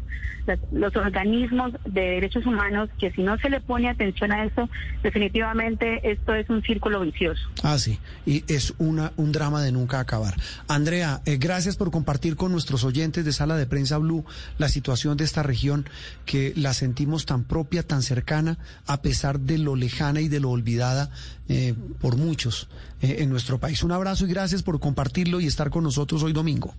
los, organismos de derechos humanos que si no se le pone atención a eso, definitivamente esto es un círculo vicioso. Ah, sí, y es una, un drama de nunca acabar. Andrea, eh, gracias por compartir con nuestros oyentes de Sala de Prensa Blue la situación de esta región que la sentimos tan propia, tan cercana, a pesar de lo lejana y de lo olvidada eh, por muchos eh, en nuestro país. Un abrazo y gracias por compartirlo y estar con nosotros hoy domingo.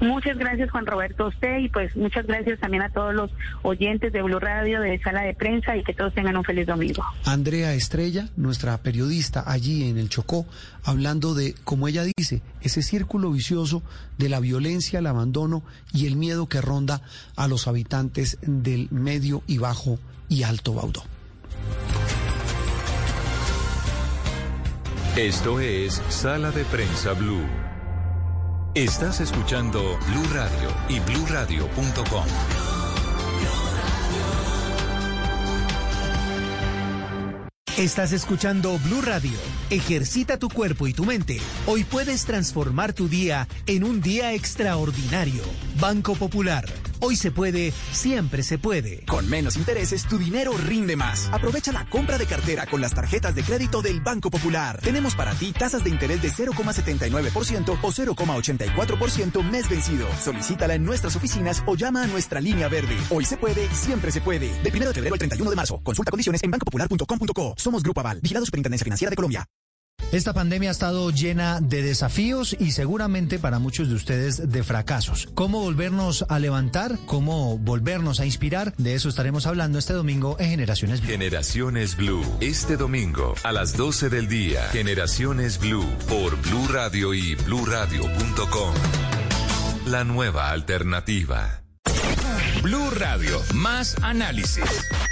Muchas gracias Juan Roberto a usted y pues muchas gracias también a todos los oyentes de Blue Radio, de Sala de Prensa y que todos tengan un feliz domingo. Andrea Estrella, nuestra periodista allí en el Chocó, hablando de, como ella dice, ese círculo vicioso de la violencia, el abandono y el miedo que ronda a los habitantes del medio y bajo y alto Baudó. Esto es Sala de Prensa Blue. Estás escuchando Blue Radio y bluradio.com. Estás escuchando Blue Radio. Ejercita tu cuerpo y tu mente. Hoy puedes transformar tu día en un día extraordinario. Banco Popular Hoy se puede, siempre se puede. Con menos intereses, tu dinero rinde más. Aprovecha la compra de cartera con las tarjetas de crédito del Banco Popular. Tenemos para ti tasas de interés de 0,79% o 0,84% mes vencido. Solicítala en nuestras oficinas o llama a nuestra línea verde. Hoy se puede, siempre se puede. De 1 de febrero al 31 de marzo. Consulta condiciones en bancopopular.com.co. Somos Grupo Aval, vigilado Superintendencia Financiera de Colombia. Esta pandemia ha estado llena de desafíos y seguramente para muchos de ustedes de fracasos. ¿Cómo volvernos a levantar? ¿Cómo volvernos a inspirar? De eso estaremos hablando este domingo en Generaciones Blue. Generaciones Blue. Este domingo a las 12 del día. Generaciones Blue por Blue Radio y bluradio.com. La nueva alternativa. Blue Radio, más análisis.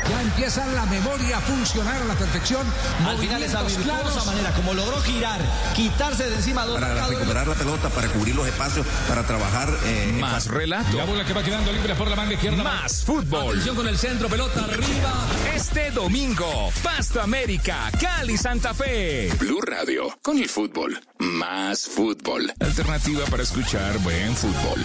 Ya empieza la memoria a funcionar a la perfección. Al final esa virtuosa manera, como logró girar, quitarse de encima dos Para recuperar la pelota, para cubrir los espacios, para trabajar. Eh, más relato. La bola que va quedando libre por la manga izquierda. Más fútbol. Atención con el centro, pelota arriba. Este domingo, Pasto América, Cali, Santa Fe. Blue Radio, con el fútbol. Más fútbol. Alternativa para escuchar buen fútbol.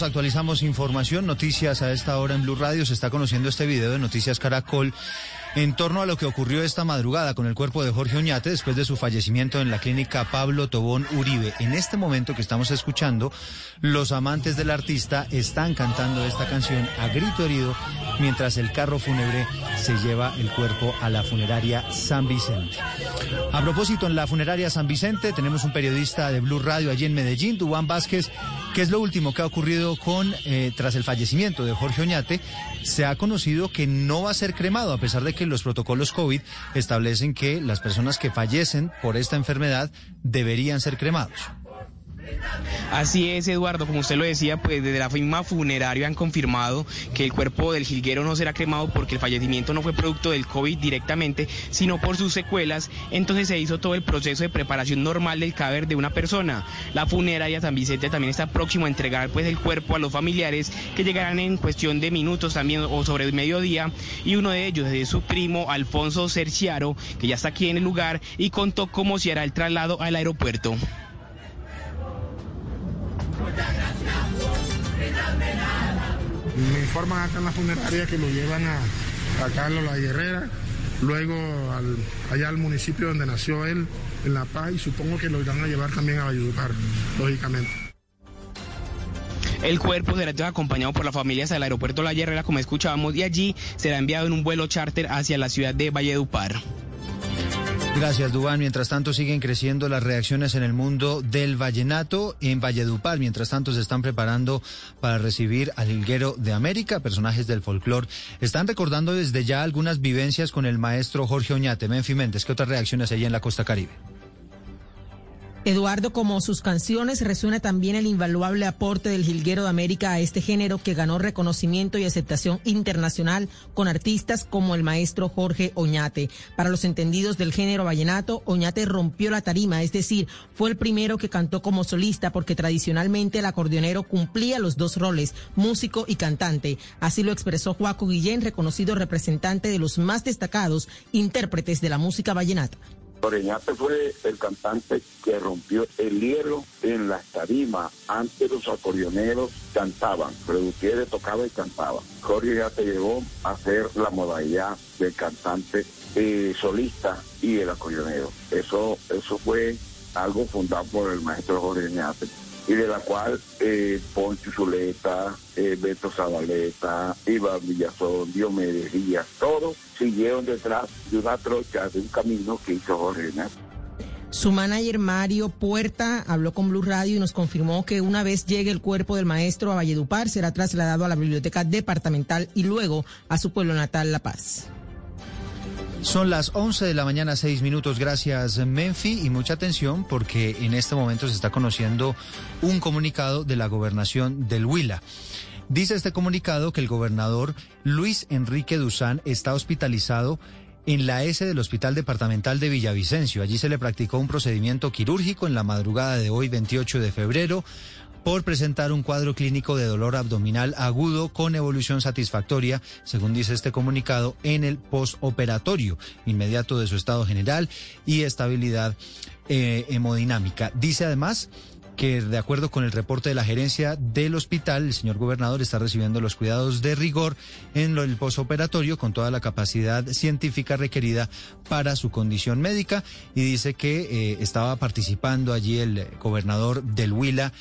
Actualizamos información, noticias a esta hora en Blue Radio. Se está conociendo este video de Noticias Caracol en torno a lo que ocurrió esta madrugada con el cuerpo de Jorge Oñate después de su fallecimiento en la clínica Pablo Tobón Uribe. En este momento que estamos escuchando, los amantes del artista están cantando esta canción a grito herido mientras el carro fúnebre se lleva el cuerpo a la funeraria San Vicente. A propósito, en la funeraria San Vicente tenemos un periodista de Blue Radio allí en Medellín, Dubán Vázquez, que es lo último que ha ocurrido con, eh, tras el fallecimiento de Jorge Oñate, se ha conocido que no va a ser cremado, a pesar de que los protocolos COVID establecen que las personas que fallecen por esta enfermedad deberían ser cremados. Así es, Eduardo, como usted lo decía, pues desde la firma funeraria han confirmado que el cuerpo del jilguero no será cremado porque el fallecimiento no fue producto del COVID directamente, sino por sus secuelas. Entonces se hizo todo el proceso de preparación normal del cadáver de una persona. La funeraria San Vicente también está próximo a entregar pues el cuerpo a los familiares que llegarán en cuestión de minutos también o sobre el mediodía. Y uno de ellos es su primo Alfonso Cerciaro, que ya está aquí en el lugar y contó cómo se hará el traslado al aeropuerto. Mi informan acá en la funeraria que lo llevan a, a Carlos La Guerrera, luego al, allá al municipio donde nació él, en La Paz, y supongo que lo irán a llevar también a Valledupar, lógicamente. El cuerpo será acompañado por la familia hasta el aeropuerto La Guerrera, como escuchábamos, y allí será enviado en un vuelo charter hacia la ciudad de Valledupar. Gracias, Dubán. Mientras tanto, siguen creciendo las reacciones en el mundo del vallenato en Valledupar. Mientras tanto, se están preparando para recibir al Hilguero de América. Personajes del folclore están recordando desde ya algunas vivencias con el maestro Jorge Oñate. Menfi Méndez, ¿qué otras reacciones hay en la costa caribe? Eduardo, como sus canciones, resuena también el invaluable aporte del Jilguero de América a este género que ganó reconocimiento y aceptación internacional con artistas como el maestro Jorge Oñate. Para los entendidos del género vallenato, Oñate rompió la tarima, es decir, fue el primero que cantó como solista porque tradicionalmente el acordeonero cumplía los dos roles, músico y cantante. Así lo expresó Joaco Guillén, reconocido representante de los más destacados intérpretes de la música vallenata. Oreñate fue el cantante que rompió el hielo en las tarimas. Antes los acordeoneros cantaban, Produciere tocaba y cantaba. Jorge ya te llevó a hacer la modalidad del cantante eh, solista y el acordeonero. Eso, eso fue algo fundado por el maestro Jorge Oñate y de la cual eh, Poncho Zuleta, eh, Beto Zabaleta, Iván Villazón, Diomedes Díaz, todos siguieron detrás de una trocha, de un camino que hizo Jorge Su manager Mario Puerta habló con Blue Radio y nos confirmó que una vez llegue el cuerpo del maestro a Valledupar será trasladado a la biblioteca departamental y luego a su pueblo natal La Paz. Son las 11 de la mañana, 6 minutos. Gracias, Menfi. Y mucha atención porque en este momento se está conociendo un comunicado de la gobernación del Huila. Dice este comunicado que el gobernador Luis Enrique Duzán está hospitalizado en la S del Hospital Departamental de Villavicencio. Allí se le practicó un procedimiento quirúrgico en la madrugada de hoy, 28 de febrero por presentar un cuadro clínico de dolor abdominal agudo con evolución satisfactoria, según dice este comunicado, en el postoperatorio inmediato de su estado general y estabilidad eh, hemodinámica. Dice además que de acuerdo con el reporte de la gerencia del hospital, el señor gobernador está recibiendo los cuidados de rigor en el postoperatorio con toda la capacidad científica requerida para su condición médica y dice que eh, estaba participando allí el gobernador del Huila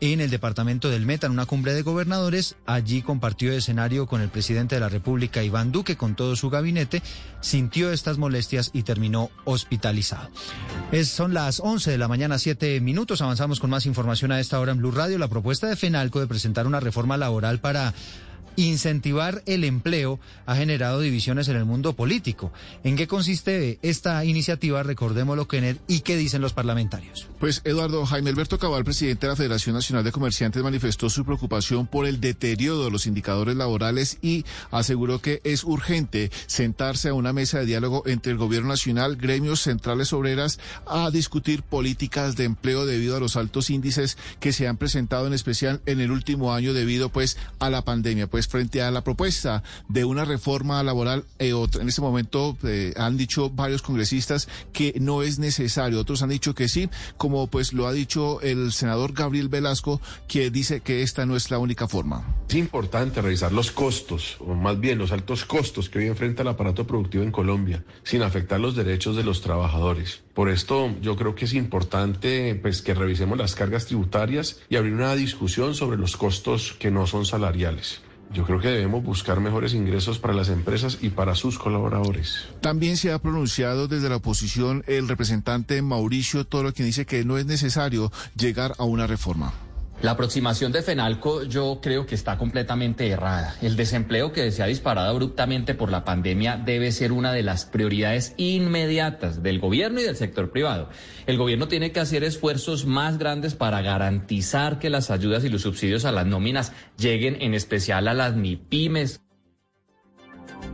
en el departamento del Meta, en una cumbre de gobernadores. Allí compartió escenario con el presidente de la República, Iván Duque, con todo su gabinete. Sintió estas molestias y terminó hospitalizado. Es, son las 11 de la mañana, 7 minutos. Avanzamos con más información a esta hora en Blue Radio. La propuesta de FENALCO de presentar una reforma laboral para incentivar el empleo ha generado divisiones en el mundo político. ¿En qué consiste esta iniciativa? Recordémoslo, Kenneth, y qué dicen los parlamentarios. Pues Eduardo Jaime Alberto Cabal, presidente de la Federación Nacional de Comerciantes, manifestó su preocupación por el deterioro de los indicadores laborales y aseguró que es urgente sentarse a una mesa de diálogo entre el gobierno nacional, gremios centrales obreras, a discutir políticas de empleo debido a los altos índices que se han presentado en especial en el último año debido pues a la pandemia. Pues frente a la propuesta de una reforma laboral, eh, en este momento eh, han dicho varios congresistas que no es necesario, otros han dicho que sí, como pues lo ha dicho el senador Gabriel Velasco, que dice que esta no es la única forma. Es importante revisar los costos, o más bien los altos costos que hoy enfrenta el aparato productivo en Colombia, sin afectar los derechos de los trabajadores. Por esto yo creo que es importante pues que revisemos las cargas tributarias y abrir una discusión sobre los costos que no son salariales. Yo creo que debemos buscar mejores ingresos para las empresas y para sus colaboradores. También se ha pronunciado desde la oposición el representante Mauricio Toro, quien dice que no es necesario llegar a una reforma. La aproximación de Fenalco yo creo que está completamente errada. El desempleo que se ha disparado abruptamente por la pandemia debe ser una de las prioridades inmediatas del gobierno y del sector privado. El gobierno tiene que hacer esfuerzos más grandes para garantizar que las ayudas y los subsidios a las nóminas lleguen en especial a las MIPIMES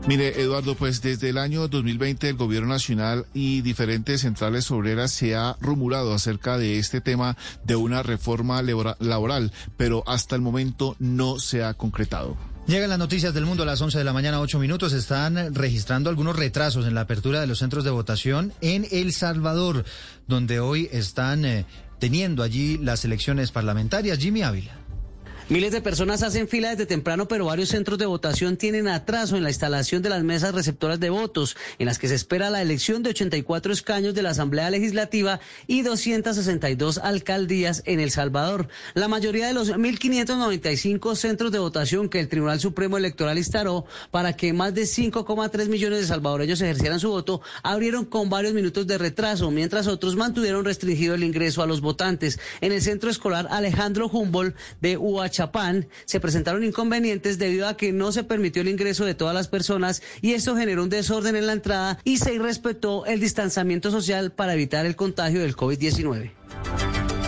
Mire, Eduardo, pues desde el año 2020 el Gobierno Nacional y diferentes centrales obreras se ha rumorado acerca de este tema de una reforma laboral, pero hasta el momento no se ha concretado. Llegan las noticias del mundo a las 11 de la mañana, 8 minutos. Están registrando algunos retrasos en la apertura de los centros de votación en El Salvador, donde hoy están eh, teniendo allí las elecciones parlamentarias. Jimmy Ávila. Miles de personas hacen fila desde temprano, pero varios centros de votación tienen atraso en la instalación de las mesas receptoras de votos, en las que se espera la elección de 84 escaños de la Asamblea Legislativa y 262 alcaldías en El Salvador. La mayoría de los 1.595 centros de votación que el Tribunal Supremo Electoral instaló para que más de 5,3 millones de salvadoreños ejercieran su voto abrieron con varios minutos de retraso, mientras otros mantuvieron restringido el ingreso a los votantes. En el centro escolar Alejandro Humboldt de UH Chapán se presentaron inconvenientes debido a que no se permitió el ingreso de todas las personas y esto generó un desorden en la entrada y se irrespetó el distanciamiento social para evitar el contagio del COVID-19.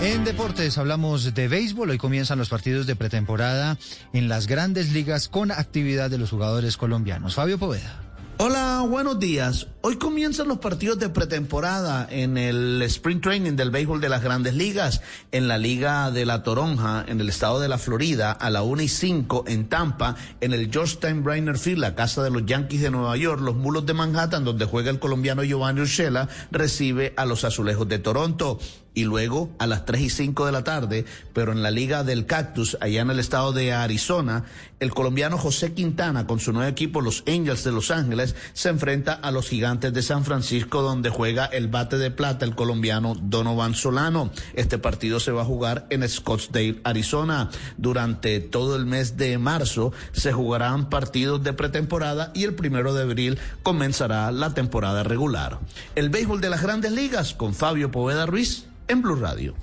En deportes hablamos de béisbol. Hoy comienzan los partidos de pretemporada en las grandes ligas con actividad de los jugadores colombianos. Fabio Poveda. Hola, buenos días. Hoy comienzan los partidos de pretemporada en el Spring Training del béisbol de las grandes ligas, en la Liga de la Toronja, en el estado de la Florida, a la 1 y 5 en Tampa, en el Georgetown Brainer Field, la casa de los Yankees de Nueva York, los Mulos de Manhattan, donde juega el colombiano Giovanni Urshela, recibe a los Azulejos de Toronto y luego a las 3 y 5 de la tarde, pero en la Liga del Cactus, allá en el estado de Arizona, el colombiano José Quintana con su nuevo equipo, los Angels de Los Ángeles, se enfrenta a los Gigantes de San Francisco, donde juega el bate de plata el colombiano Donovan Solano. Este partido se va a jugar en Scottsdale, Arizona. Durante todo el mes de marzo se jugarán partidos de pretemporada y el primero de abril comenzará la temporada regular. El béisbol de las grandes ligas con Fabio Poveda Ruiz en Blue Radio.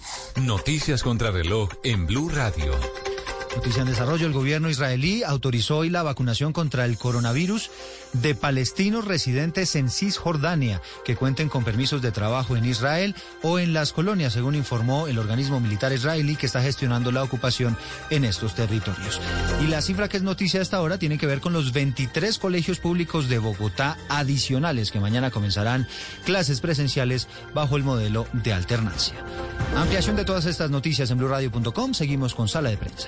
Noticias contra reloj en Blue Radio. Noticia en desarrollo. El gobierno israelí autorizó hoy la vacunación contra el coronavirus de palestinos residentes en Cisjordania que cuenten con permisos de trabajo en Israel o en las colonias, según informó el organismo militar israelí que está gestionando la ocupación en estos territorios. Y la cifra que es noticia hasta ahora tiene que ver con los 23 colegios públicos de Bogotá adicionales que mañana comenzarán clases presenciales bajo el modelo de alternancia. Ampliación de todas estas noticias en blurradio.com. Seguimos con sala de prensa.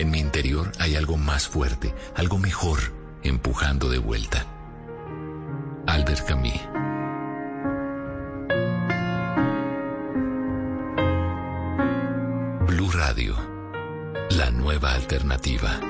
en mi interior hay algo más fuerte, algo mejor, empujando de vuelta. Albert Camus. Blue Radio, la nueva alternativa.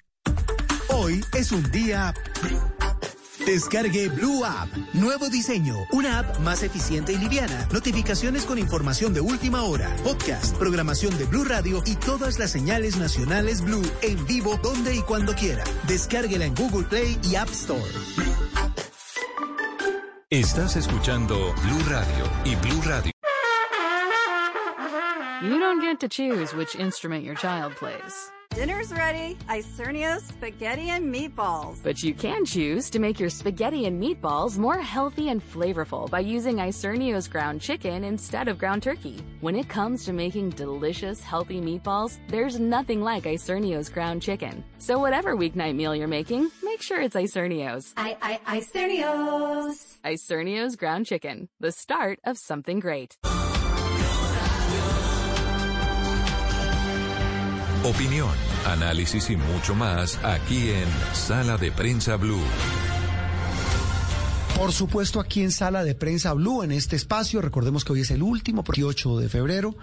Hoy es un día... Descargue Blue App. Nuevo diseño. Una app más eficiente y liviana. Notificaciones con información de última hora. Podcast, programación de Blue Radio y todas las señales nacionales Blue en vivo donde y cuando quiera. Descárguela en Google Play y App Store. Estás escuchando Blue Radio y Blue Radio. You don't get to choose which instrument your child plays. Dinner's ready. Isernio's spaghetti and meatballs. But you can choose to make your spaghetti and meatballs more healthy and flavorful by using Isernio's ground chicken instead of ground turkey. When it comes to making delicious, healthy meatballs, there's nothing like Isernio's ground chicken. So whatever weeknight meal you're making, make sure it's Isernio's. I, I, Isernio's. Isernio's ground chicken, the start of something great. Opinión, análisis y mucho más aquí en Sala de Prensa Blue. Por supuesto, aquí en Sala de Prensa Blue, en este espacio, recordemos que hoy es el último, 8 de febrero,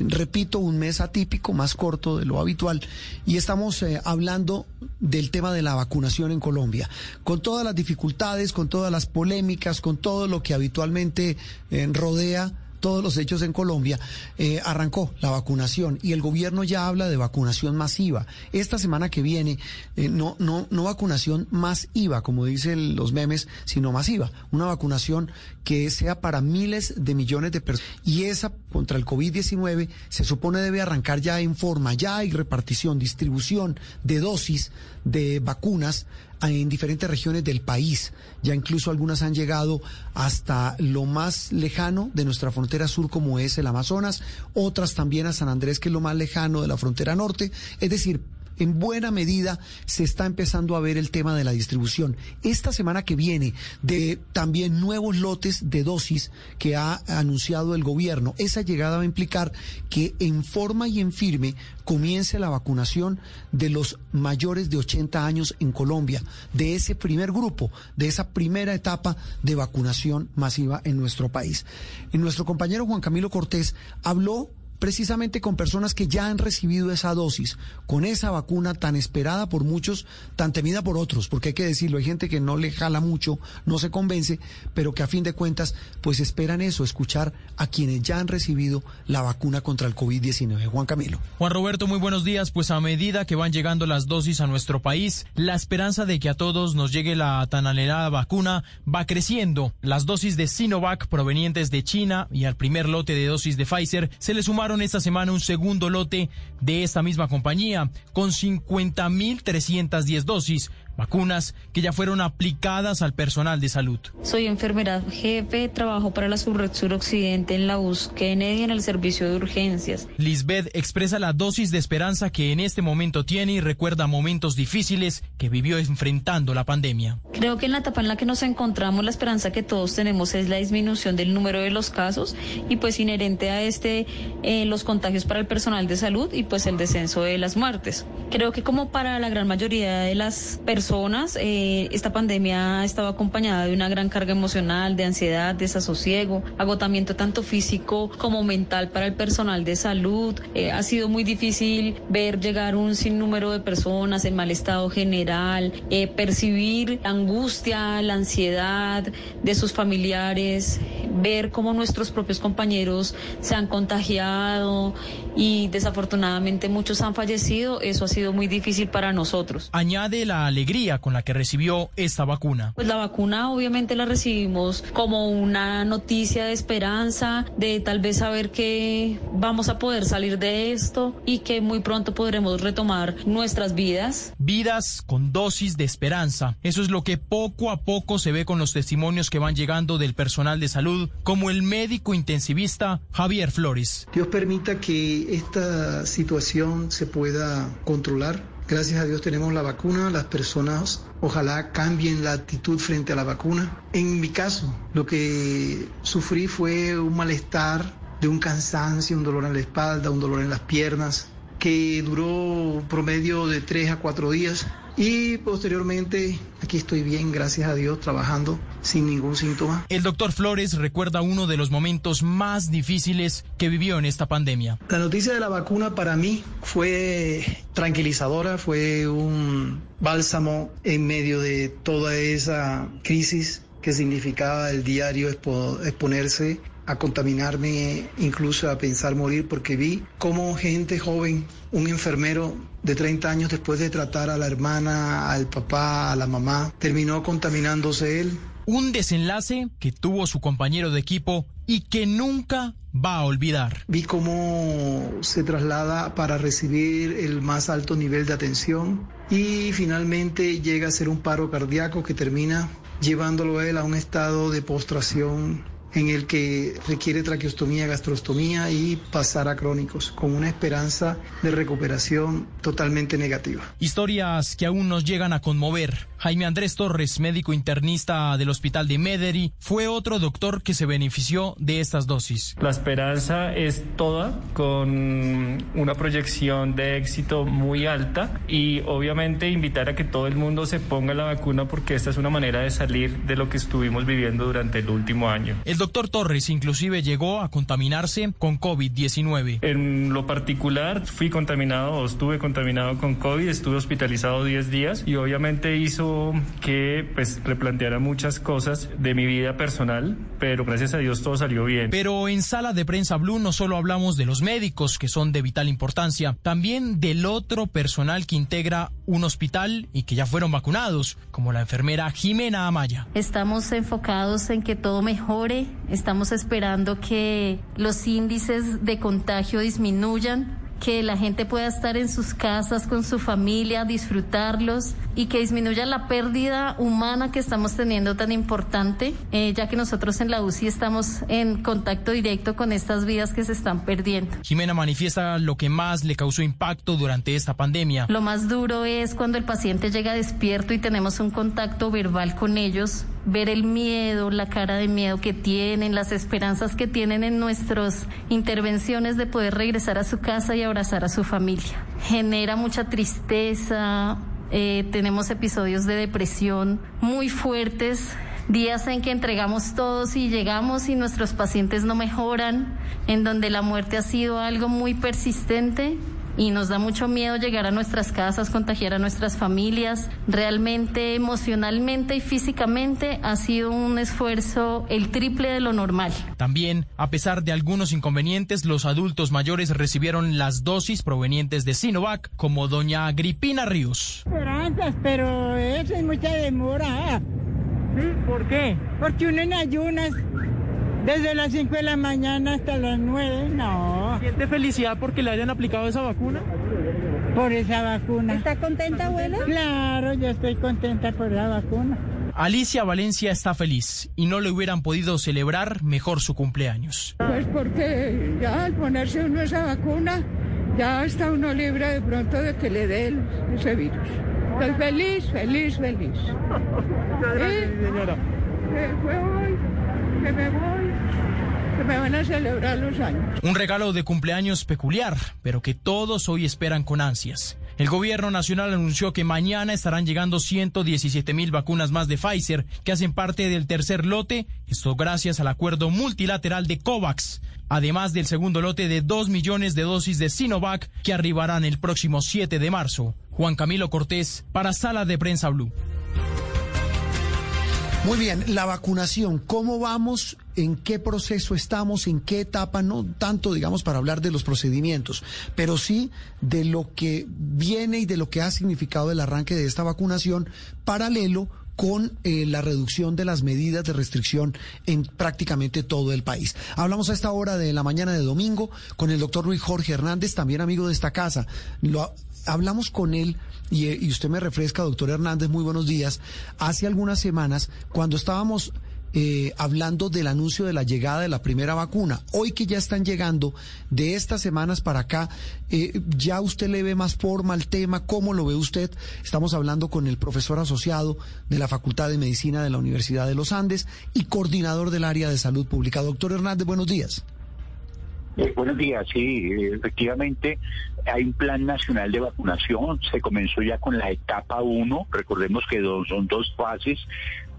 repito, un mes atípico, más corto de lo habitual, y estamos eh, hablando del tema de la vacunación en Colombia, con todas las dificultades, con todas las polémicas, con todo lo que habitualmente eh, rodea todos los hechos en Colombia, eh, arrancó la vacunación y el gobierno ya habla de vacunación masiva. Esta semana que viene, eh, no, no, no vacunación masiva, como dicen los memes, sino masiva. Una vacunación que sea para miles de millones de personas. Y esa contra el COVID-19 se supone debe arrancar ya en forma, ya hay repartición, distribución de dosis de vacunas en diferentes regiones del país. Ya incluso algunas han llegado hasta lo más lejano de nuestra frontera sur, como es el Amazonas, otras también a San Andrés, que es lo más lejano de la frontera norte. Es decir, en buena medida se está empezando a ver el tema de la distribución. Esta semana que viene, de también nuevos lotes de dosis que ha anunciado el gobierno, esa llegada va a implicar que en forma y en firme comience la vacunación de los mayores de 80 años en Colombia, de ese primer grupo, de esa primera etapa de vacunación masiva en nuestro país. Y nuestro compañero Juan Camilo Cortés habló precisamente con personas que ya han recibido esa dosis, con esa vacuna tan esperada por muchos, tan temida por otros, porque hay que decirlo, hay gente que no le jala mucho, no se convence, pero que a fin de cuentas, pues esperan eso, escuchar a quienes ya han recibido la vacuna contra el COVID-19. Juan Camilo. Juan Roberto, muy buenos días. Pues a medida que van llegando las dosis a nuestro país, la esperanza de que a todos nos llegue la tan anhelada vacuna va creciendo. Las dosis de Sinovac provenientes de China y al primer lote de dosis de Pfizer se le sumaron esta semana un segundo lote de esta misma compañía con 50.310 dosis vacunas que ya fueron aplicadas al personal de salud. Soy enfermera jefe, trabajo para la Subred Occidente en la US Kennedy en el servicio de urgencias. Lisbeth expresa la dosis de esperanza que en este momento tiene y recuerda momentos difíciles que vivió enfrentando la pandemia. Creo que en la etapa en la que nos encontramos la esperanza que todos tenemos es la disminución del número de los casos y pues inherente a este eh, los contagios para el personal de salud y pues el descenso de las muertes. Creo que como para la gran mayoría de las personas personas. Eh, esta pandemia ha estado acompañada de una gran carga emocional, de ansiedad, desasosiego, agotamiento tanto físico como mental para el personal de salud. Eh, ha sido muy difícil ver llegar un sinnúmero de personas en mal estado general, eh, percibir la angustia, la ansiedad de sus familiares, ver cómo nuestros propios compañeros se han contagiado y desafortunadamente muchos han fallecido. Eso ha sido muy difícil para nosotros. Añade la alegría con la que recibió esta vacuna? Pues la vacuna obviamente la recibimos como una noticia de esperanza, de tal vez saber que vamos a poder salir de esto y que muy pronto podremos retomar nuestras vidas. Vidas con dosis de esperanza. Eso es lo que poco a poco se ve con los testimonios que van llegando del personal de salud, como el médico intensivista Javier Flores. Dios permita que esta situación se pueda controlar Gracias a Dios tenemos la vacuna, las personas ojalá cambien la actitud frente a la vacuna. En mi caso, lo que sufrí fue un malestar, de un cansancio, un dolor en la espalda, un dolor en las piernas, que duró promedio de tres a cuatro días y posteriormente aquí estoy bien, gracias a Dios, trabajando sin ningún síntoma. El doctor Flores recuerda uno de los momentos más difíciles que vivió en esta pandemia. La noticia de la vacuna para mí fue tranquilizadora, fue un bálsamo en medio de toda esa crisis que significaba el diario exponerse a contaminarme, incluso a pensar morir, porque vi cómo gente joven, un enfermero de 30 años después de tratar a la hermana, al papá, a la mamá, terminó contaminándose él. Un desenlace que tuvo su compañero de equipo y que nunca va a olvidar. Vi cómo se traslada para recibir el más alto nivel de atención y finalmente llega a ser un paro cardíaco que termina llevándolo él a un estado de postración en el que requiere traqueostomía, gastrostomía y pasar a crónicos, con una esperanza de recuperación totalmente negativa. Historias que aún nos llegan a conmover. Jaime Andrés Torres, médico internista del Hospital de Mederi, fue otro doctor que se benefició de estas dosis. La esperanza es toda, con una proyección de éxito muy alta y obviamente invitar a que todo el mundo se ponga la vacuna porque esta es una manera de salir de lo que estuvimos viviendo durante el último año. El doctor Torres inclusive llegó a contaminarse con COVID-19. En lo particular, fui contaminado o estuve contaminado con COVID, estuve hospitalizado 10 días y obviamente hizo que pues replanteara muchas cosas de mi vida personal, pero gracias a Dios todo salió bien. Pero en sala de prensa Blue no solo hablamos de los médicos, que son de vital importancia, también del otro personal que integra un hospital y que ya fueron vacunados, como la enfermera Jimena Amaya. Estamos enfocados en que todo mejore, estamos esperando que los índices de contagio disminuyan que la gente pueda estar en sus casas con su familia, disfrutarlos y que disminuya la pérdida humana que estamos teniendo tan importante, eh, ya que nosotros en la UCI estamos en contacto directo con estas vidas que se están perdiendo. Jimena manifiesta lo que más le causó impacto durante esta pandemia. Lo más duro es cuando el paciente llega despierto y tenemos un contacto verbal con ellos, ver el miedo, la cara de miedo que tienen, las esperanzas que tienen en nuestras intervenciones de poder regresar a su casa y abrazar a su familia. Genera mucha tristeza, eh, tenemos episodios de depresión muy fuertes, días en que entregamos todos y llegamos y nuestros pacientes no mejoran, en donde la muerte ha sido algo muy persistente y nos da mucho miedo llegar a nuestras casas, contagiar a nuestras familias. Realmente emocionalmente y físicamente ha sido un esfuerzo el triple de lo normal. También, a pesar de algunos inconvenientes, los adultos mayores recibieron las dosis provenientes de Sinovac, como doña Agripina Ríos. Esperanzas, pero eso es mucha demora. ¿Por qué? Porque uno en ayunas desde las 5 de la mañana hasta las 9, no. ¿Siente felicidad porque le hayan aplicado esa vacuna? Por esa vacuna. ¿Está contenta, abuela? Claro, yo estoy contenta por la vacuna. Alicia Valencia está feliz y no le hubieran podido celebrar mejor su cumpleaños. Pues porque ya al ponerse uno esa vacuna, ya está uno libre de pronto de que le dé ese virus. Estoy feliz, feliz, feliz. Muchas gracias, señora. fue hoy, que me voy que me van a celebrar los años. Un regalo de cumpleaños peculiar, pero que todos hoy esperan con ansias. El gobierno nacional anunció que mañana estarán llegando 117 mil vacunas más de Pfizer, que hacen parte del tercer lote, esto gracias al acuerdo multilateral de COVAX, además del segundo lote de 2 millones de dosis de Sinovac que arribarán el próximo 7 de marzo. Juan Camilo Cortés, para Sala de Prensa Blue. Muy bien, la vacunación, ¿cómo vamos? ¿En qué proceso estamos? ¿En qué etapa? No tanto, digamos, para hablar de los procedimientos, pero sí de lo que viene y de lo que ha significado el arranque de esta vacunación paralelo con eh, la reducción de las medidas de restricción en prácticamente todo el país. Hablamos a esta hora de la mañana de domingo con el doctor Luis Jorge Hernández, también amigo de esta casa. Lo, hablamos con él y, usted me refresca, doctor Hernández, muy buenos días. Hace algunas semanas, cuando estábamos eh, hablando del anuncio de la llegada de la primera vacuna. Hoy que ya están llegando, de estas semanas para acá, eh, ¿ya usted le ve más forma al tema? ¿Cómo lo ve usted? Estamos hablando con el profesor asociado de la Facultad de Medicina de la Universidad de los Andes y coordinador del área de salud pública. Doctor Hernández, buenos días. Eh, buenos días, sí, efectivamente hay un plan nacional de vacunación, se comenzó ya con la etapa 1, recordemos que son dos fases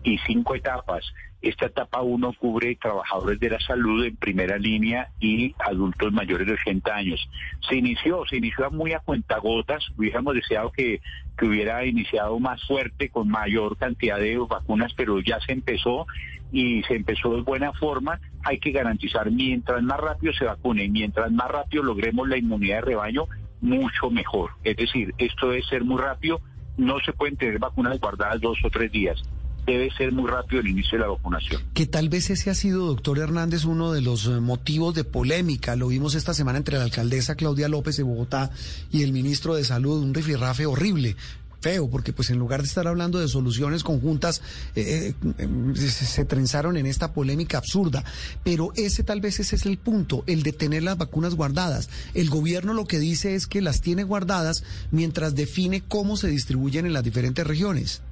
y cinco etapas. Esta etapa 1 cubre trabajadores de la salud en primera línea y adultos mayores de 80 años. Se inició, se inició muy a cuentagotas, hubiéramos deseado que, que hubiera iniciado más fuerte, con mayor cantidad de vacunas, pero ya se empezó y se empezó de buena forma, hay que garantizar mientras más rápido se vacune, mientras más rápido logremos la inmunidad de rebaño, mucho mejor. Es decir, esto debe ser muy rápido, no se pueden tener vacunas guardadas dos o tres días. Debe ser muy rápido el inicio de la vacunación. Que tal vez ese ha sido, doctor Hernández, uno de los eh, motivos de polémica. Lo vimos esta semana entre la alcaldesa Claudia López de Bogotá y el ministro de Salud, un rifirrafe horrible feo, porque pues en lugar de estar hablando de soluciones conjuntas, eh, eh, se, trenzaron en esta polémica absurda. Pero ese tal vez ese es el punto, el de tener las vacunas guardadas. El gobierno lo que dice es que las tiene guardadas mientras define cómo se distribuyen en las diferentes regiones.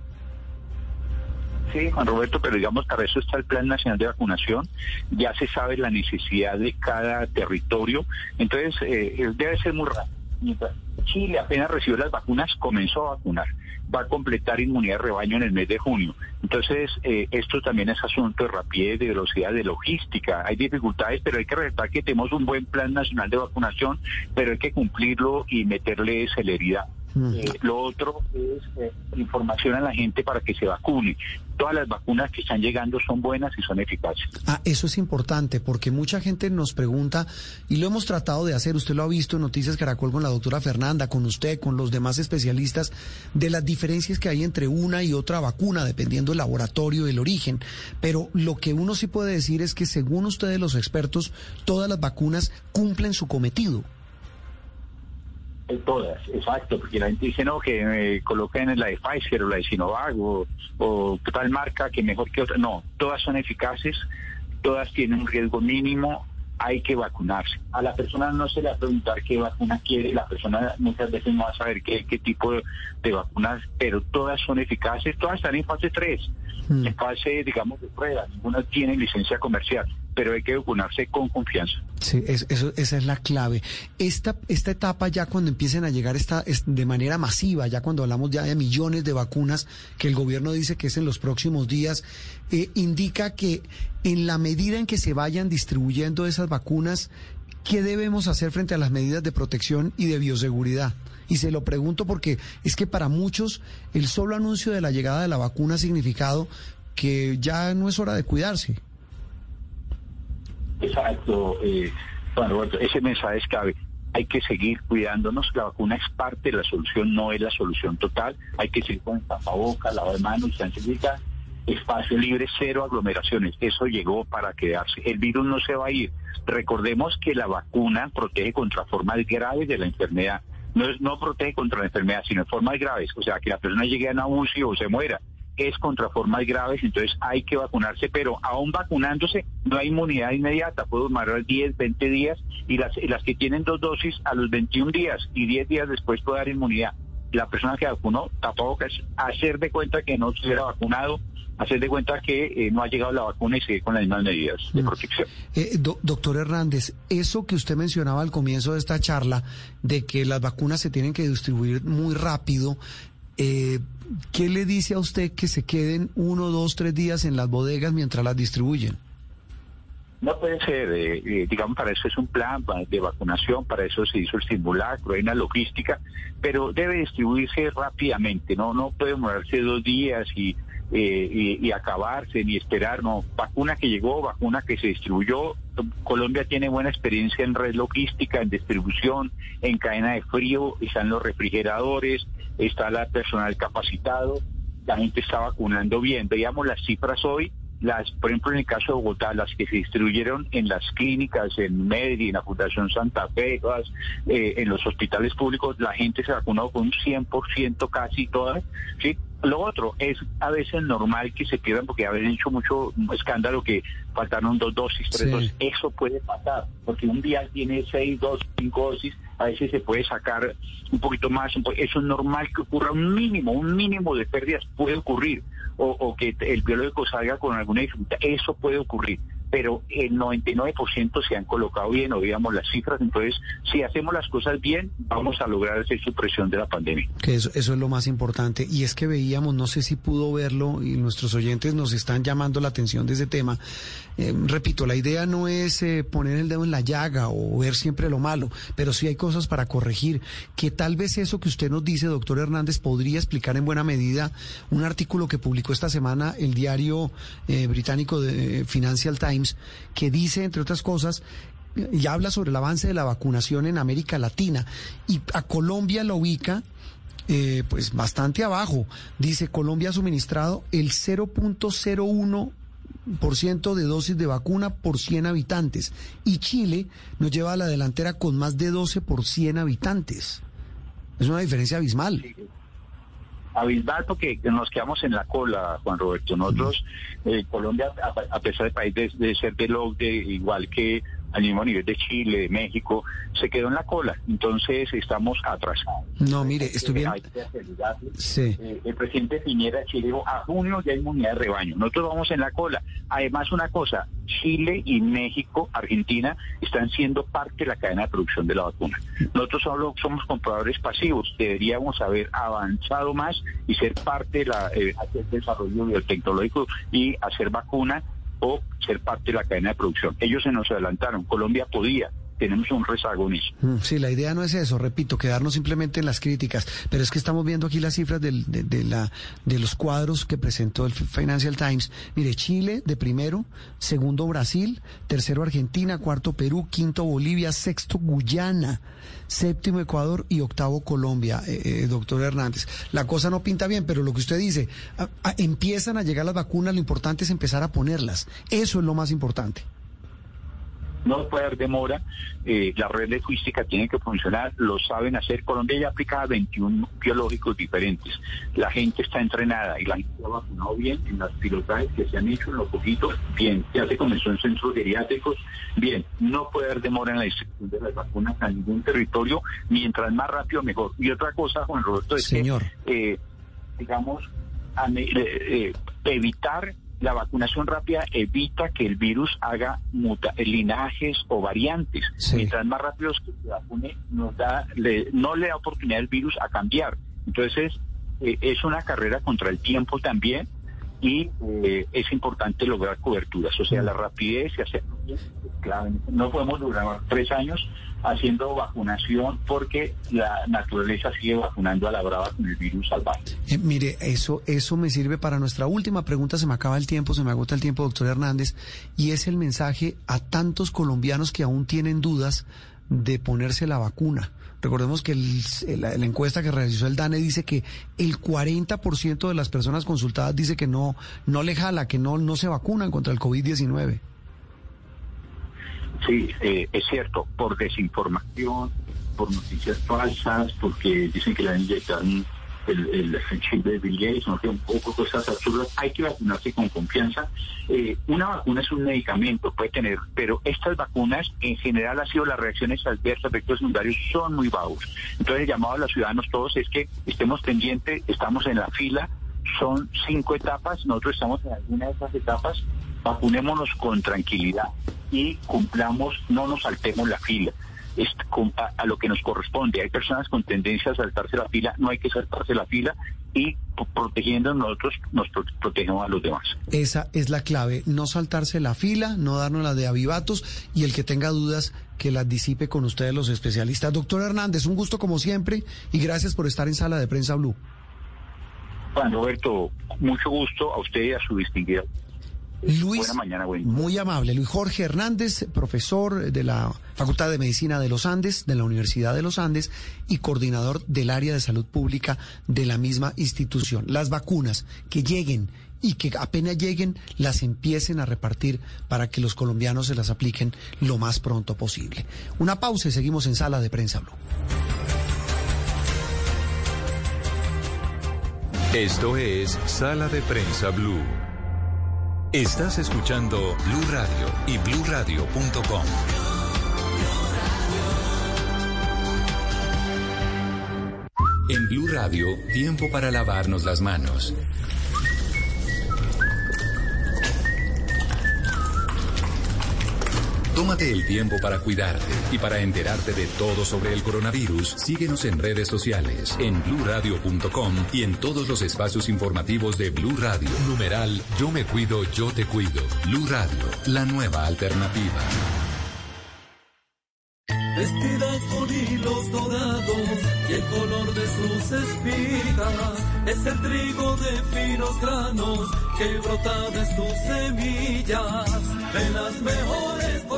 Sí, Juan Roberto, pero digamos, para eso está el Plan Nacional de Vacunación, ya se sabe la necesidad de cada territorio, entonces eh, debe ser muy rápido Chile apenas recibió las vacunas, comenzó a vacunar. Va a completar inmunidad de rebaño en el mes de junio. Entonces, eh, esto también es asunto de rapidez, de velocidad, de logística. Hay dificultades, pero hay que resaltar que tenemos un buen plan nacional de vacunación, pero hay que cumplirlo y meterle celeridad. Eh, lo otro es eh, información a la gente para que se vacune. Todas las vacunas que están llegando son buenas y son eficaces. Ah, eso es importante porque mucha gente nos pregunta y lo hemos tratado de hacer. Usted lo ha visto en Noticias Caracol con la doctora Fernanda, con usted, con los demás especialistas, de las diferencias que hay entre una y otra vacuna, dependiendo del laboratorio y el origen. Pero lo que uno sí puede decir es que según ustedes los expertos, todas las vacunas cumplen su cometido. Todas, exacto, porque la gente dice no, que me coloquen en la de Pfizer o la de Sinovac o, tal marca que mejor que otra. No, todas son eficaces, todas tienen un riesgo mínimo, hay que vacunarse. A la persona no se le va a preguntar qué vacuna quiere, la persona muchas veces no va a saber qué, qué tipo de, de vacunas, pero todas son eficaces, todas están en fase 3, en fase, digamos, de prueba, ninguna tiene licencia comercial pero hay que vacunarse con confianza. Sí, eso, esa es la clave. Esta, esta etapa ya cuando empiecen a llegar esta, de manera masiva, ya cuando hablamos ya de millones de vacunas, que el gobierno dice que es en los próximos días, eh, indica que en la medida en que se vayan distribuyendo esas vacunas, ¿qué debemos hacer frente a las medidas de protección y de bioseguridad? Y se lo pregunto porque es que para muchos el solo anuncio de la llegada de la vacuna ha significado que ya no es hora de cuidarse. Exacto, eh, Juan Roberto, ese mensaje es clave. Hay que seguir cuidándonos, la vacuna es parte de la solución, no es la solución total. Hay que seguir con tapabocas, lavado de manos, distancia espacio libre, cero aglomeraciones. Eso llegó para quedarse. El virus no se va a ir. Recordemos que la vacuna protege contra formas graves de la enfermedad. No, es, no protege contra la enfermedad, sino formas graves. O sea, que la persona llegue a una o se muera es contra formas graves, entonces hay que vacunarse, pero aún vacunándose no hay inmunidad inmediata, puede durar 10, 20 días y las, las que tienen dos dosis a los 21 días y 10 días después puede dar inmunidad. La persona que vacunó tampoco es hacer de cuenta que no se hubiera vacunado, hacer de cuenta que eh, no ha llegado la vacuna y sigue con las mismas medidas de Mm. protección. Eh, do- doctor Hernández, eso que usted mencionaba al comienzo de esta charla, de que las vacunas se tienen que distribuir muy rápido, eh, ¿qué le dice a usted que se queden uno, dos, tres días en las bodegas mientras las distribuyen? No puede ser, eh, eh, digamos, para eso es un plan de vacunación, para eso se hizo el simulacro, hay una logística, pero debe distribuirse rápidamente, no no puede demorarse dos días y, eh, y, y acabarse ni esperar, no, vacuna que llegó, vacuna que se distribuyó, Colombia tiene buena experiencia en red logística, en distribución, en cadena de frío, están los refrigeradores, está la personal capacitado, la gente está vacunando bien, veíamos las cifras hoy, las, por ejemplo, en el caso de Bogotá, las que se distribuyeron en las clínicas, en Medellín, en la Fundación Santa Fe, eh, en los hospitales públicos, la gente se vacunó con un 100% casi todas, ¿sí? Lo otro es a veces normal que se pierdan porque habían hecho mucho escándalo que faltaron dos dosis, tres Sí. dosis. Eso puede pasar, porque un día tiene seis dosis, cinco dosis, a veces se puede sacar un poquito más. Eso es normal que ocurra un mínimo, un mínimo de pérdidas puede ocurrir. O, o que el biológico salga con alguna dificultad, eso puede ocurrir. Pero el 99% se han colocado bien, o digamos las cifras. Entonces, si hacemos las cosas bien, vamos a lograr esa supresión de la pandemia. Que eso, eso es lo más importante. Y es que veíamos, no sé si pudo verlo, y nuestros oyentes nos están llamando la atención de ese tema. Eh, repito, la idea no es eh, poner el dedo en la llaga o ver siempre lo malo, pero sí hay cosas para corregir. Que tal vez eso que usted nos dice, doctor Hernández, podría explicar en buena medida un artículo que publicó esta semana el diario eh, británico de Financial Times, que dice, entre otras cosas, y habla sobre el avance de la vacunación en América Latina. Y a Colombia lo ubica eh, pues bastante abajo. Dice, Colombia ha suministrado el 0.01% de dosis de vacuna por 100 habitantes. Y Chile nos lleva a la delantera con más de 12 por 100 habitantes. Es una diferencia abismal. abismal porque nos quedamos en la cola, Juan Roberto. Nosotros, eh, Colombia, a, a pesar de país de, de ser del OCDE, igual que al mismo nivel de Chile, de México, se quedó en la cola. Entonces estamos atrasados. No, mire, estoy bien. Sí. Eh, el presidente Piñera de Chile dijo, a junio ya hay inmunidad de rebaño. Nosotros vamos en la cola. Además, una cosa, Chile y México, Argentina, están siendo parte de la cadena de producción de la vacuna. Nosotros solo somos compradores pasivos. Deberíamos haber avanzado más y ser parte de la eh, hacer desarrollo biotecnológico y hacer vacuna o ser parte de la cadena de producción. Ellos se nos adelantaron. Colombia podía, tenemos un rezago en. Mm, Sí, la idea no es eso, repito, quedarnos simplemente en las críticas, pero es que estamos viendo aquí las cifras del- de, de la, de los cuadros que presentó el Financial Times. Mire, Chile de primero, segundo Brasil, tercero Argentina, cuarto Perú, quinto Bolivia, sexto Guyana, séptimo Ecuador y octavo Colombia, eh, eh, doctor Hernández. La cosa no pinta bien, pero lo que usted dice, empiezan a llegar las vacunas, lo importante es empezar a ponerlas. Eso es lo más importante. No puede haber demora, eh, la red logística tiene que funcionar, lo saben hacer. Colombia ya aplica 21 biológicos diferentes. La gente está entrenada y la gente ha vacunado bien en las pilotajes que se han hecho en lo poquito, bien. Ya se comenzó en centros geriátricos, bien. No puede haber demora en la distribución de las vacunas a ningún territorio, mientras más rápido mejor. Y otra cosa, Juan Roberto, es Señor. que, eh, digamos, eh, eh, evitar la vacunación rápida evita que el virus haga muta- linajes o variantes. Mientras más rápido que se vacune, nos da, le- no le da oportunidad al virus a cambiar. Entonces, eh, es una carrera contra el tiempo también y eh, es importante lograr coberturas. O sea, la rapidez y hacerlo bien es clave. No podemos durar tres años haciendo vacunación porque la naturaleza sigue vacunando a la brava con el virus salvaje. Eh, mire, eso, eso me sirve para nuestra última pregunta. Se me acaba el tiempo, se me agota el tiempo, doctor Hernández, y es el mensaje a tantos colombianos que aún tienen dudas de ponerse la vacuna. Recordemos que el- la, encuesta que realizó el DANE dice que el 40% de las personas consultadas dice que no, no le jala, que no, no se vacunan contra el COVID-19. Sí, eh, es cierto, por desinformación, por noticias falsas, porque dicen que le han inyectado el, el, el chip de Bill Gates, no sé, un poco cosas absurdas. Hay que vacunarse con confianza. Eh, una vacuna es un medicamento, puede tener, pero estas vacunas en general ha sido las reacciones adversas, efectos secundarios son muy bajos. Entonces el llamado a los ciudadanos todos es que estemos pendientes, estamos en la fila, son cinco etapas, nosotros estamos en alguna de esas etapas, vacunémonos con tranquilidad y cumplamos, no nos saltemos la fila. A, lo que nos corresponde. Hay personas con tendencia a saltarse la fila, no hay que saltarse la fila y protegiendo nosotros nos pro- protegemos a los demás. Esa es la clave, no saltarse la fila, no darnos la de avivatos y el que tenga dudas que las disipe con ustedes los especialistas. Doctor Hernández, un gusto como siempre y gracias por estar en Sala de Prensa Blue. Juan Roberto, mucho gusto a usted y a su distinguida. Luis, Buena mañana, muy amable. Luis Jorge Hernández, profesor de la Facultad de Medicina de los Andes, de la Universidad de los Andes y coordinador del área de salud pública de la misma institución. Las vacunas que lleguen y que apenas lleguen las empiecen a repartir para que los colombianos se las apliquen lo más pronto posible. Una pausa y seguimos en Sala de Prensa Blue. Esto es Sala de Prensa Blue. Estás escuchando Blue Radio y bluradio.com. En Blue Radio, tiempo para lavarnos las manos. Tómate el tiempo para cuidarte y para enterarte de todo sobre el coronavirus. Síguenos en redes sociales, en bluradio.com y en todos los espacios informativos de Blue Radio. Numeral Yo me cuido, yo te cuido. Blue Radio, la nueva alternativa. Vestida con hilos dorados y el color de sus espigas es el trigo de finos granos que brota de sus semillas. De las mejores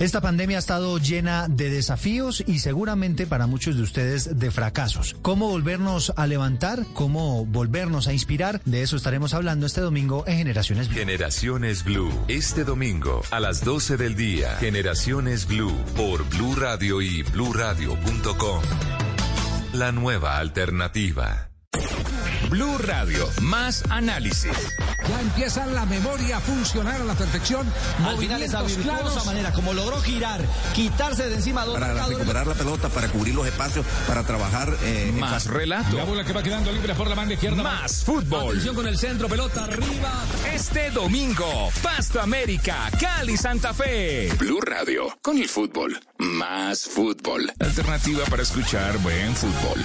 Esta pandemia ha estado llena de desafíos y seguramente para muchos de ustedes de fracasos. ¿Cómo volvernos a levantar? ¿Cómo volvernos a inspirar? De eso estaremos hablando este domingo en Generaciones Blue. Generaciones Blue. Este domingo a las 12 del día. Generaciones Blue por Blue Radio y bluradio.com. La nueva alternativa. Blue Radio, más análisis. Ya empieza la memoria a funcionar a la perfección. Al final esa virtuosa manera como logró girar, quitarse de encima dos para recuperar la pelota, para cubrir los espacios, para trabajar eh, más relato. La bola que va quedando libre por la banda izquierda. Más fútbol. Atención con el centro, pelota arriba. Este domingo, Pasto América, Cali Santa Fe. Blue Radio, con el fútbol. Más fútbol. Alternativa para escuchar buen fútbol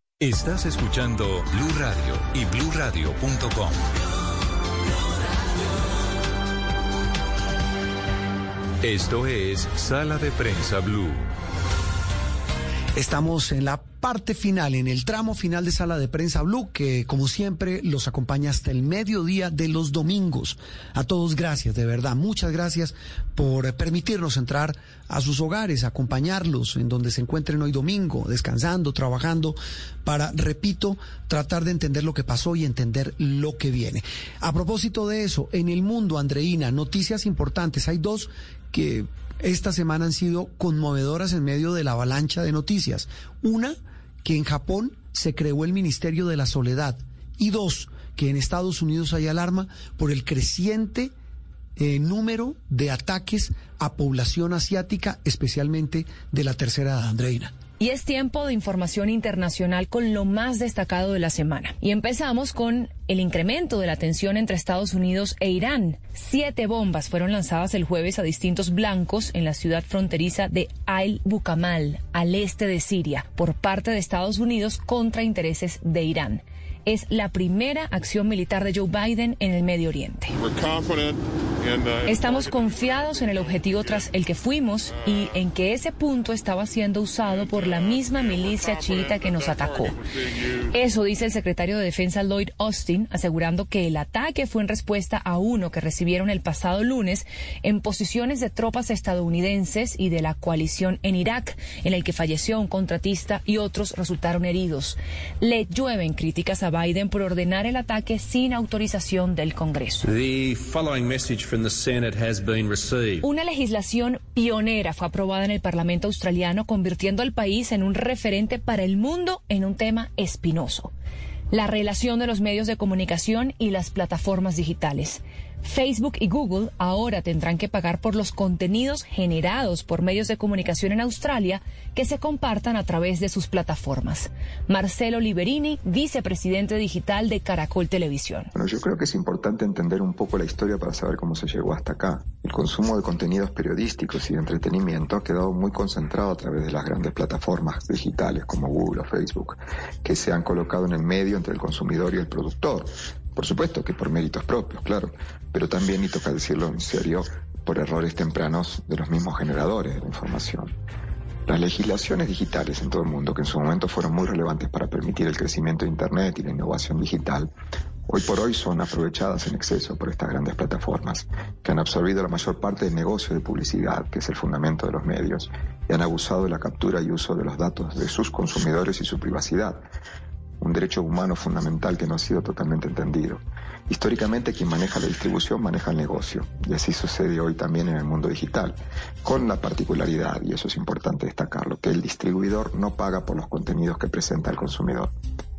Estás escuchando Blue Radio y bluradio.com. Esto es Sala de Prensa Blue. Estamos en la parte final, en el tramo final de Sala de Prensa Blue, que como siempre los acompaña hasta el mediodía de los domingos. A todos gracias, de verdad, muchas gracias por permitirnos entrar a sus hogares, acompañarlos en donde se encuentren hoy domingo, descansando, trabajando, para, repito, tratar de entender lo que pasó y entender lo que viene. A propósito de eso, en el mundo, Andreina, noticias importantes. Hay dos que esta semana han sido conmovedoras en medio de la avalancha de noticias. Una, que en Japón se creó el Ministerio de la Soledad. Y dos, que en Estados Unidos hay alarma por el creciente eh, número de ataques a población asiática, especialmente de la tercera edad, Andreina. Y es tiempo de información internacional con lo más destacado de la semana. Y empezamos con el incremento de la tensión entre Estados Unidos e Irán. Siete bombas fueron lanzadas el jueves a distintos blancos en la ciudad fronteriza de Ail Bukamal, al este de Siria, por parte de Estados Unidos contra intereses de Irán es la primera acción militar de Joe Biden en el Medio Oriente. Estamos confiados en el objetivo tras el que fuimos y en que ese punto estaba siendo usado por la misma milicia chiita que nos atacó. Eso dice el secretario de Defensa Lloyd Austin, asegurando que el ataque fue en respuesta a uno que recibieron el pasado lunes en posiciones de tropas estadounidenses y de la coalición en Irak, en el que falleció un contratista y otros resultaron heridos. Le llueven críticas a Biden por ordenar el ataque sin autorización del Congreso. Una legislación pionera fue aprobada en el Parlamento australiano, convirtiendo al país en un referente para el mundo en un tema espinoso. La relación de los medios de comunicación y las plataformas digitales. Facebook y Google ahora tendrán que pagar por los contenidos generados por medios de comunicación en Australia que se compartan a través de sus plataformas. Marcelo Liberini, vicepresidente digital de Caracol Televisión. Bueno, yo creo que es importante entender un poco la historia para saber cómo se llegó hasta acá. El consumo de contenidos periodísticos y de entretenimiento ha quedado muy concentrado a través de las grandes plataformas digitales como Google o Facebook, que se han colocado en el medio entre el consumidor y el productor. Por supuesto que por méritos propios, claro, pero también, y toca decirlo en serio, por errores tempranos de los mismos generadores de la información. Las legislaciones digitales en todo el mundo, que en su momento fueron muy relevantes para permitir el crecimiento de Internet y la innovación digital, hoy por hoy son aprovechadas en exceso por estas grandes plataformas, que han absorbido la mayor parte del negocio de publicidad, que es el fundamento de los medios, y han abusado de la captura y uso de los datos de sus consumidores y su privacidad, un derecho humano fundamental que no ha sido totalmente entendido. Históricamente quien maneja la distribución maneja el negocio y así sucede hoy también en el mundo digital, con la particularidad, y eso es importante destacarlo, que el distribuidor no paga por los contenidos que presenta el consumidor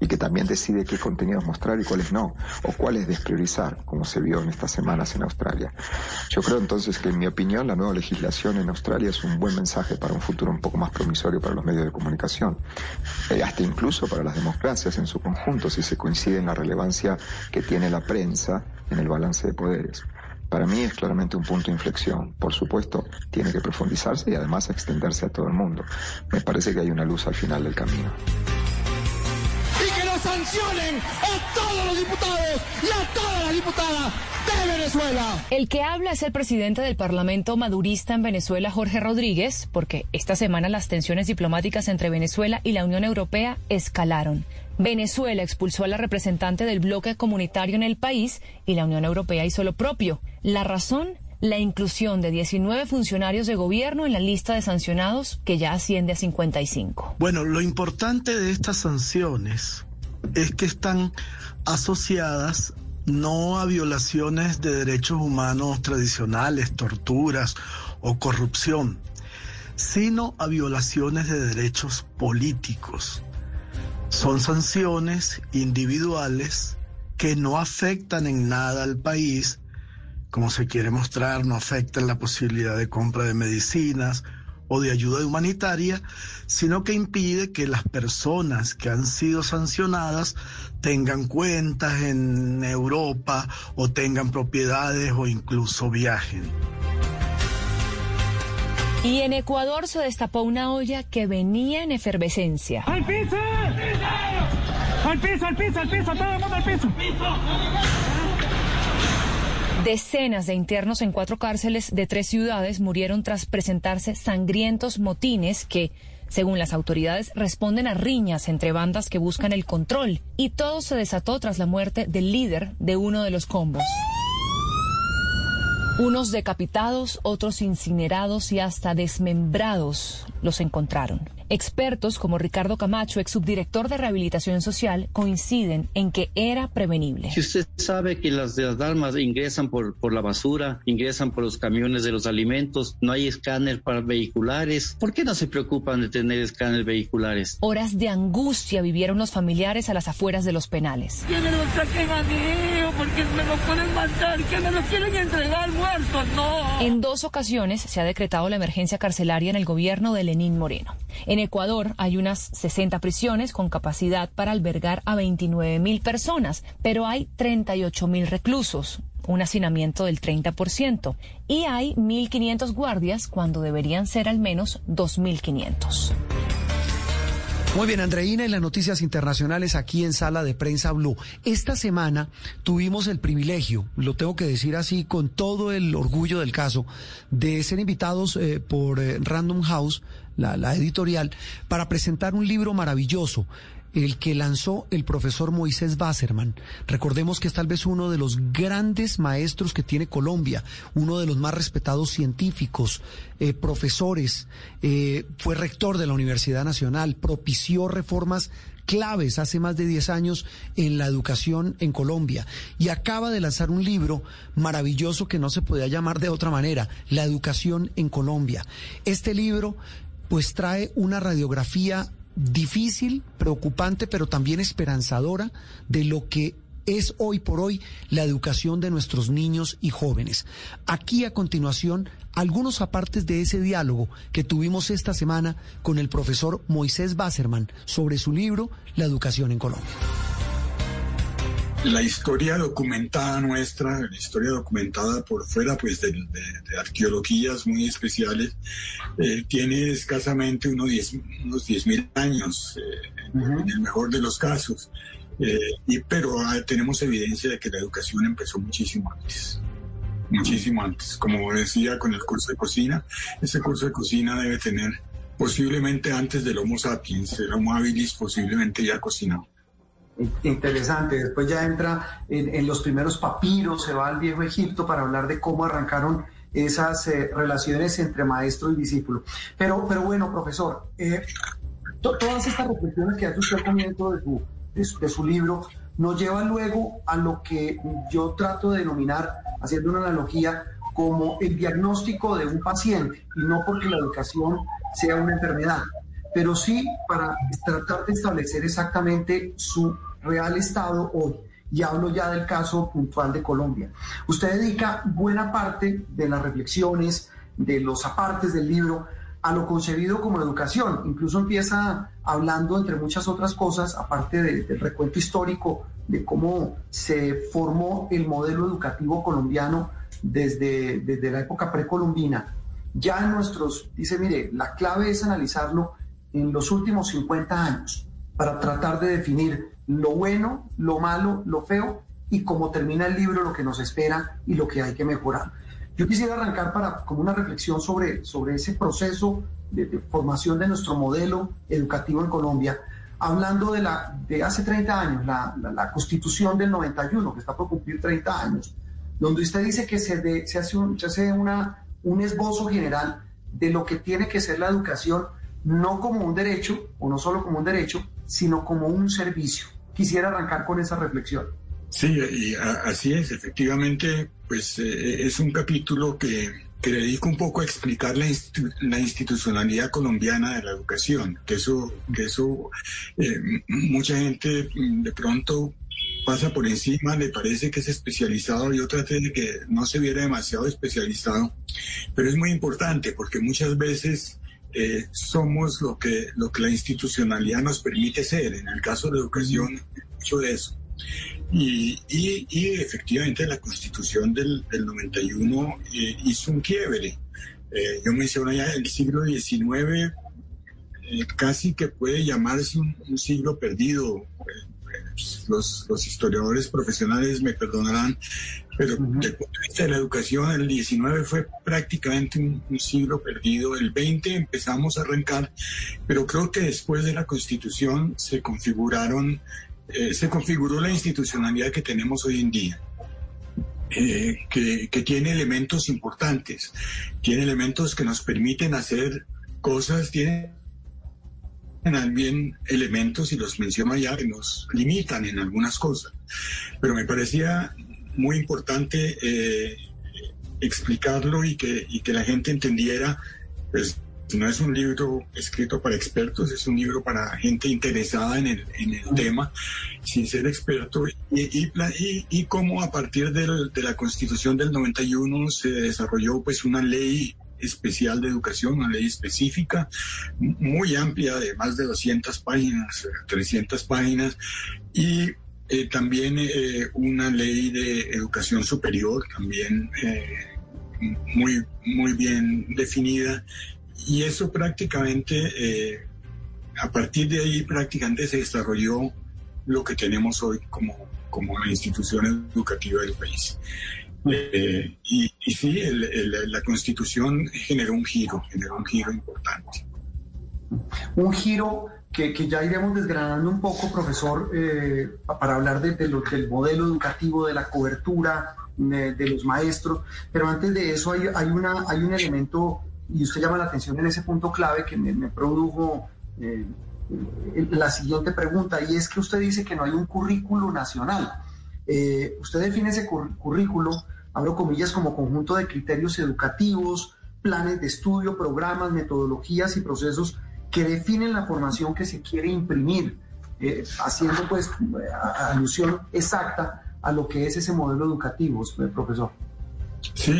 y que también decide qué contenidos mostrar y cuáles no, o cuáles despriorizar, como se vio en estas semanas en Australia. Yo creo entonces que, en mi opinión, la nueva legislación en Australia es un buen mensaje para un futuro un poco más promisorio para los medios de comunicación, eh, hasta incluso para las democracias en su conjunto, si se coincide en la relevancia que tiene la prensa en el balance de poderes. para mí es claramente un punto de inflexión. Por supuesto, tiene que profundizarse y además extenderse a todo el mundo. Me parece que hay una luz al final del camino sancionen a todos los diputados y a todas las diputadas de Venezuela. El que habla es el presidente del Parlamento madurista en Venezuela, Jorge Rodríguez, porque esta semana las tensiones diplomáticas entre Venezuela y la Unión Europea escalaron. Venezuela expulsó a la representante del bloque comunitario en el país y la Unión Europea hizo lo propio. La razón, la inclusión de 19 funcionarios de gobierno en la lista de sancionados que ya asciende a 55. Bueno, lo importante de estas sanciones es que están asociadas no a violaciones de derechos humanos tradicionales, torturas o corrupción, sino a violaciones de derechos políticos. Son sanciones individuales que no afectan en nada al país, como se quiere mostrar, no afectan la posibilidad de compra de medicinas o de ayuda humanitaria, sino que impide que las personas que han sido sancionadas tengan cuentas en Europa o tengan propiedades o incluso viajen. Y en Ecuador se destapó una olla que venía en efervescencia. ¡Al piso! ¡Al piso, al piso, al piso! ¡Todo el mundo al piso! Decenas de internos en cuatro cárceles de tres ciudades murieron tras presentarse sangrientos motines que, según las autoridades, responden a riñas entre bandas que buscan el control. Y todo se desató tras la muerte del líder de uno de los combos. Unos decapitados, otros incinerados y hasta desmembrados los encontraron. Expertos como Ricardo Camacho, ex subdirector de rehabilitación social, coinciden en que era prevenible. Si usted sabe que las de las armas ingresan por, por la basura, ingresan por los camiones de los alimentos, no hay escáner para vehiculares, ¿por qué no se preocupan de tener escáneres vehiculares? Horas de angustia vivieron los familiares a las afueras de los penales. Que me lo saquen a mi hijo porque me lo pueden matar, que me lo quieren entregar muerto, no. En dos ocasiones se ha decretado la emergencia carcelaria en el gobierno de Lenín Moreno. En Ecuador hay unas 60 prisiones con capacidad para albergar a 29 mil personas, pero hay 38 mil reclusos, un hacinamiento del 30%, y hay 1.500 guardias cuando deberían ser al menos 2.500. Muy bien, Andreina, y las noticias internacionales aquí en Sala de Prensa Blue. Esta semana tuvimos el privilegio, lo tengo que decir así, con todo el orgullo del caso, de ser invitados eh, por eh, Random House, la, editorial, para presentar un libro maravilloso el que lanzó el profesor Moisés Basserman. Recordemos que es tal vez uno de los grandes maestros que tiene Colombia, uno de los más respetados científicos, eh, profesores, eh, fue rector de la Universidad Nacional, propició reformas claves hace más de 10 años en la educación en Colombia y acaba de lanzar un libro maravilloso que no se podía llamar de otra manera, La educación en Colombia. Este libro pues trae una radiografía difícil, preocupante, pero también esperanzadora de lo que es hoy por hoy la educación de nuestros niños y jóvenes. Aquí a continuación algunos apartes de ese diálogo que tuvimos esta semana con el profesor Moisés Basserman sobre su libro La educación en Colombia la historia documentada nuestra, la historia documentada por fuera pues de, arqueologías muy especiales, eh, tiene escasamente unos 10 unos mil años, eh, en el mejor de los casos. Eh, y, pero ah, tenemos evidencia de que la educación empezó muchísimo antes muchísimo antes. Como decía con el curso de cocina, ese curso de cocina debe tener posiblemente antes del Homo sapiens, el Homo habilis posiblemente ya cocinado. Interesante, después ya entra en, los primeros papiros, se va al viejo Egipto para hablar de cómo arrancaron esas eh, relaciones entre maestro y discípulo. Pero, pero bueno, profesor, eh, todas estas reflexiones que hace usted al comienzo de su, de, su libro nos llevan luego a lo que yo trato de denominar, haciendo una analogía, como el diagnóstico de un paciente, y no porque la educación sea una enfermedad, pero sí para tratar de establecer exactamente su real estado hoy. Y hablo ya del caso puntual de Colombia. Usted dedica buena parte de las reflexiones, de los apartes del libro, a lo concebido como educación. Incluso empieza hablando, entre muchas otras cosas, aparte del recuento histórico de cómo se formó el modelo educativo colombiano desde, desde la época precolombina, ya en nuestros, dice, mire, la clave es analizarlo en los últimos 50 años para tratar de definir lo bueno, lo malo, lo feo y cómo termina el libro, lo que nos espera y lo que hay que mejorar. Yo quisiera arrancar para como una reflexión sobre, sobre ese proceso de, formación de nuestro modelo educativo en Colombia, hablando de, la, de hace 30 años, la, la, constitución del 91, que está por cumplir 30 años, donde usted dice que se, se hace, un, se hace una, un esbozo general de lo que tiene que ser la educación, no como un derecho, o no solo como un derecho, sino como un servicio. Quisiera arrancar con esa reflexión. Sí, y así es, efectivamente, pues eh, es un capítulo que, que dedico un poco a explicar la, la, institucionalidad colombiana de la educación, que eso, que eso eh, mucha gente mm, de pronto pasa por encima, le parece que es especializado y otra tiene que no se viera demasiado especializado, pero es muy importante porque muchas veces eh, somos lo que, lo que la institucionalidad nos permite ser. En el caso de educación, mucho de eso. Y, y, efectivamente la constitución del, del 91 eh, hizo un quiebre. Eh, yo mencioné ya el siglo XIX, eh, casi que puede llamarse un, siglo perdido. Los, los, historiadores profesionales me perdonarán, pero desde el punto de vista de la educación, el 19 fue prácticamente un, un, siglo perdido. El 20 empezamos a arrancar, pero creo que después de la constitución se configuraron eh, se configuró la institucionalidad que tenemos hoy en día. Eh, que, tiene elementos importantes, tiene elementos que nos permiten hacer cosas, tiene también elementos, y los menciono ya, que nos limitan en algunas cosas. Pero me parecía muy importante eh, explicarlo y que, y que la gente entendiera pues, no es un libro escrito para expertos, es un libro para gente interesada en el, en el tema, sin ser experto, y, y, y, cómo a partir de la constitución del 91 se desarrolló pues una ley especial de educación, una ley específica, muy amplia, de más de 200 páginas, 300 páginas, y eh, también eh, una ley de educación superior, también eh, muy, muy bien definida y eso prácticamente, eh, a partir de ahí prácticamente se desarrolló lo que tenemos hoy como, como la institución educativa del país. Eh, y, sí, la constitución generó un giro, generó un giro importante. Un giro que, ya iremos desgranando un poco, profesor, eh, para hablar de, del modelo educativo, de la cobertura de, los maestros, pero antes de eso hay, una, hay un elemento y usted llama la atención en ese punto clave que me, produjo eh, la siguiente pregunta, y es que usted dice que no hay un currículo nacional. Eh, usted define ese currículo, abro comillas, como conjunto de criterios educativos, planes de estudio, programas, metodologías y procesos que definen la formación que se quiere imprimir, eh, haciendo pues alusión exacta a lo que es ese modelo educativo, profesor. Sí,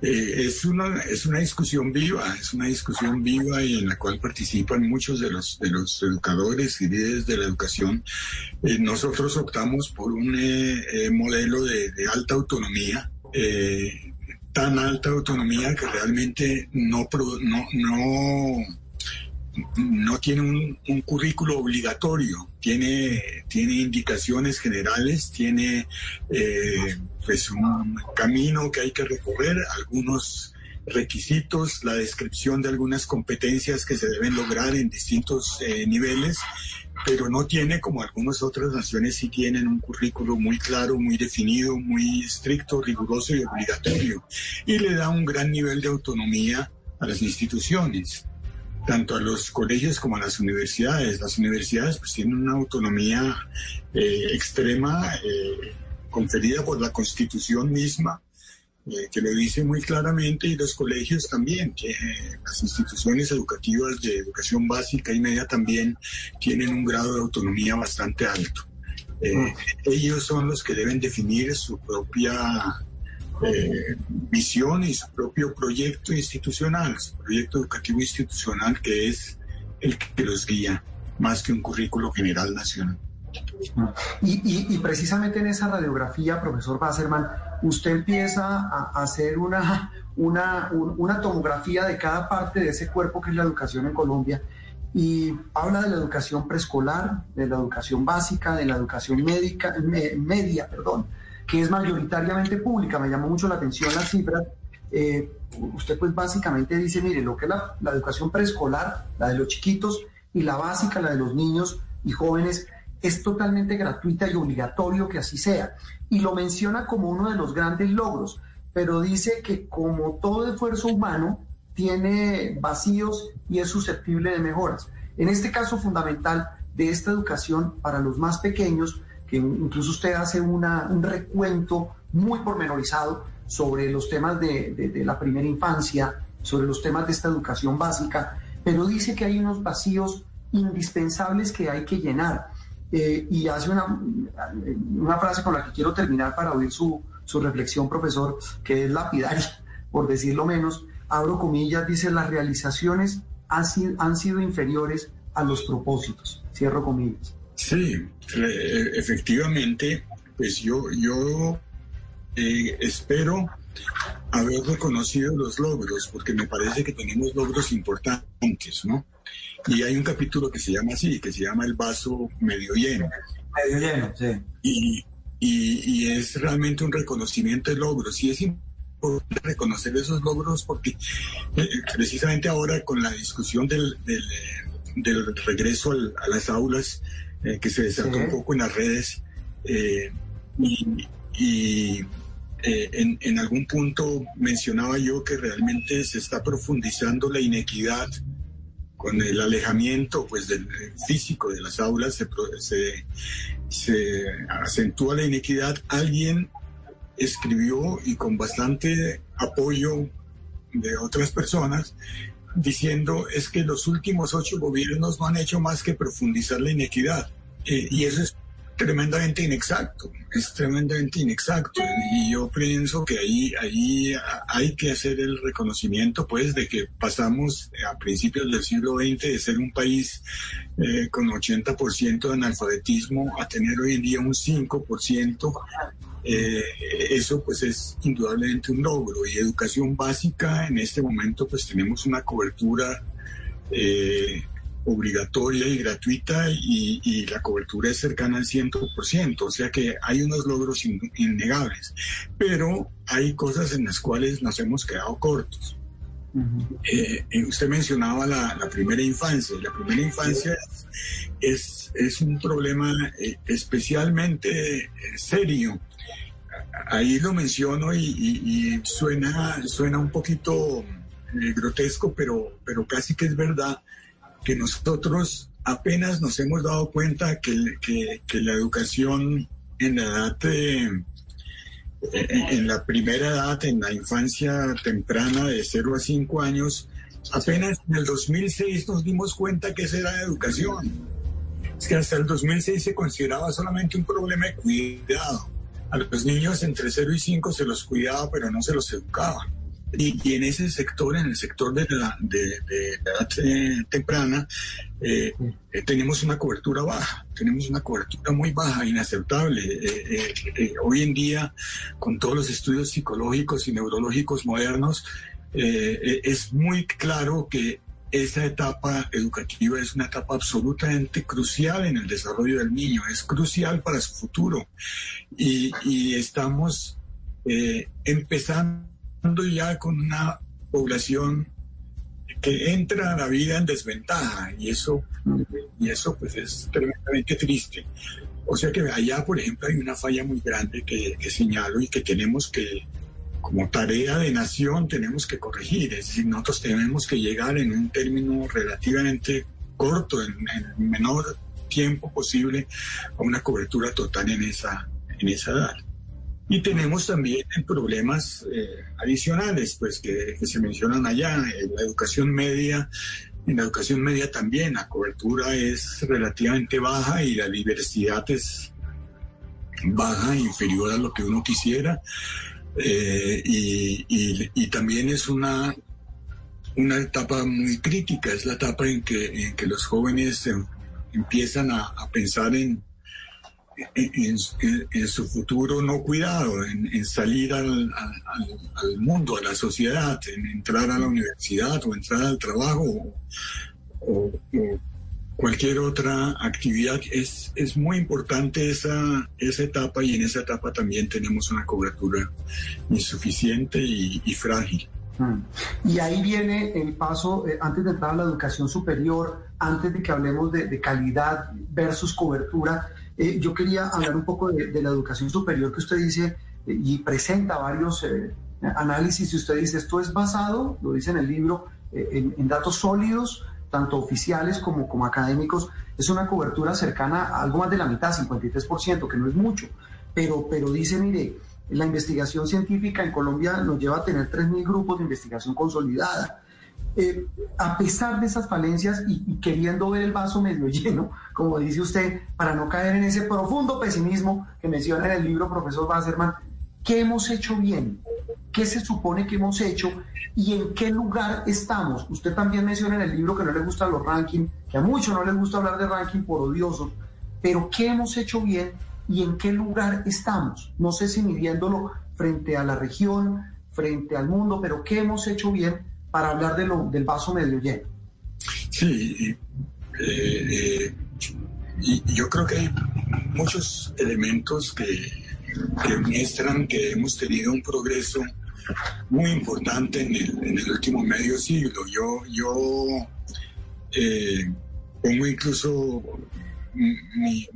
eh, es, una, es una discusión viva, es una discusión viva y en la cual participan muchos de los, de los educadores y líderes de la educación. Eh, nosotros optamos por un eh, modelo de, alta autonomía, tan alta autonomía que realmente no, no, no no tiene un, currículo obligatorio, tiene, tiene indicaciones generales, tiene eh, pues un camino que hay que recorrer, algunos requisitos, la descripción de algunas competencias que se deben lograr en distintos eh, niveles, pero no tiene, como algunas otras naciones sí tienen, un currículo muy claro, muy definido, muy estricto, riguroso y obligatorio, y le da un gran nivel de autonomía a las instituciones tanto a los colegios como a las universidades. Las universidades pues tienen una autonomía eh, extrema eh, conferida por la Constitución misma, eh, que lo dice muy claramente, y los colegios también, que las instituciones educativas de educación básica y media también tienen un grado de autonomía bastante alto. Mm. Ellos son los que deben definir su propia eh, visión y su propio proyecto institucional, su proyecto educativo institucional que es el que los guía más que un currículo general nacional. Y, precisamente en esa radiografía, profesor Basserman, usted empieza a, hacer una, una, tomografía de cada parte de ese cuerpo que es la educación en Colombia y habla de la educación preescolar, de la educación básica, de la educación médica, media, perdón, que es mayoritariamente pública. Me llamó mucho la atención las cifras. Eh, usted pues básicamente dice, mire, lo que es la, la educación preescolar, la de los chiquitos, y la básica, la de los niños y jóvenes, es totalmente gratuita y obligatorio que así sea. Y lo menciona como uno de los grandes logros, pero dice que como todo esfuerzo humano tiene vacíos y es susceptible de mejoras. En este caso fundamental de esta educación para los más pequeños, incluso usted hace un recuento muy pormenorizado sobre los temas de, la primera infancia, sobre los temas de esta educación básica, pero dice que hay unos vacíos indispensables que hay que llenar. Eh, y hace una, frase con la que quiero terminar para oír su, su reflexión, profesor, que es lapidaria, por decirlo menos. Abro comillas, dice, las realizaciones han sido, han sido inferiores a los propósitos. Cierro comillas. Sí, efectivamente, pues yo, yo eh, espero haber reconocido los logros, porque me parece que tenemos logros importantes, ¿no? Y hay un capítulo que se llama así, que se llama El vaso medio lleno. Medio lleno, sí. Y, y, es realmente un reconocimiento de logros. Y es importante reconocer esos logros porque eh, precisamente ahora con la discusión del, del, regreso a las aulas, eh, que se desató un poco en las redes, eh, y, y en, en, algún punto mencionaba yo que realmente se está profundizando la inequidad con el alejamiento pues del físico de las aulas se, se, acentúa la inequidad. Alguien escribió y con bastante apoyo de otras personas diciendo es que los últimos ocho gobiernos no han hecho más que profundizar la inequidad. Eh, y eso es tremendamente inexacto, es tremendamente inexacto. Y yo pienso que ahí, ahí hay que hacer el reconocimiento, pues, de que pasamos a principios del siglo XX de ser un país eh, con 80% de analfabetismo a tener hoy en día un 5%. Eh, eso pues es indudablemente un logro y educación básica en este momento pues tenemos una cobertura eh, obligatoria y gratuita y, la cobertura es cercana al 100%, o sea que hay unos logros innegables, pero hay cosas en las cuales nos hemos quedado cortos. Eh, eh, usted mencionaba la, primera infancia, la primera infancia es, es un problema eh, especialmente serio. Ahí lo menciono y, y, suena, suena un poquito grotesco, pero, pero casi que es verdad que nosotros apenas nos hemos dado cuenta que, la educación en la edad en, la primera edad, en la infancia temprana de 0 a 5 años, apenas en el 2006 nos dimos cuenta que esa era educación. Es que hasta el 2006 se consideraba solamente un problema de cuidado. A los niños entre 0 y 5 se los cuidaba, pero no se los educaba. Y, en ese sector, en el sector de la, de, edad eh, temprana, eh, eh, tenemos una cobertura baja, tenemos una cobertura muy baja, inaceptable. hoy en día, con todos los estudios psicológicos y neurológicos modernos, es muy claro que esa etapa educativa es una etapa absolutamente crucial en el desarrollo del niño, es crucial para su futuro. Y, y estamos empezando ya con una población que entra a la vida en desventaja y eso, y eso pues es tremendamente triste. O sea que allá, por ejemplo, hay una falla muy grande que, señalo y que tenemos que, como tarea de nación, tenemos que corregir. Es decir, nosotros tenemos que llegar en un término relativamente corto, en, el menor tiempo posible, a una cobertura total en esa, en esa edad. Y tenemos también problemas eh, adicionales, pues que, se mencionan allá, en la educación media. En la educación media también la cobertura es relativamente baja y la diversidad es baja, inferior a lo que uno quisiera. Eh, y, también es una, una etapa muy crítica, es la etapa en que, en que los jóvenes empiezan a, a pensar en, en, su futuro no cuidado, en, salir al, mundo, a la sociedad, en entrar a la universidad o entrar al trabajo o, cualquier otra actividad. Es, es muy importante esa, esa etapa y en esa etapa también tenemos una cobertura insuficiente y, frágil. Mm. Y ahí viene el paso, eh, antes de entrar a la educación superior, antes de que hablemos de, calidad versus cobertura, eh, yo quería hablar un poco de, la educación superior que usted dice eh, y presenta varios análisis y usted dice, esto es basado, lo dice en el libro, en, datos sólidos, tanto oficiales como, como académicos, es una cobertura cercana a algo más de la mitad, 53%, que no es mucho, pero, pero dice, mire, la investigación científica en Colombia nos lleva a tener 3.000 grupos de investigación consolidada. Eh, a pesar de esas falencias y, queriendo ver el vaso medio lleno, como dice usted, para no caer en ese profundo pesimismo que menciona en el libro profesor Wasserman, ¿qué hemos hecho bien? ¿Qué se supone que hemos hecho? ¿Y en qué lugar estamos? Usted también menciona en el libro que no le gustan los rankings, que a muchos no les gusta hablar de ranking por odiosos, pero ¿qué hemos hecho bien y en qué lugar estamos. No sé si midiéndolo frente a la región, frente al mundo, pero qué hemos hecho bien para hablar de lo, del vaso medio lleno. Sí, eh, y yo creo que hay muchos elementos que, que muestran que hemos tenido un progreso muy importante en el, último medio siglo. Yo, yo eh, pongo incluso mi,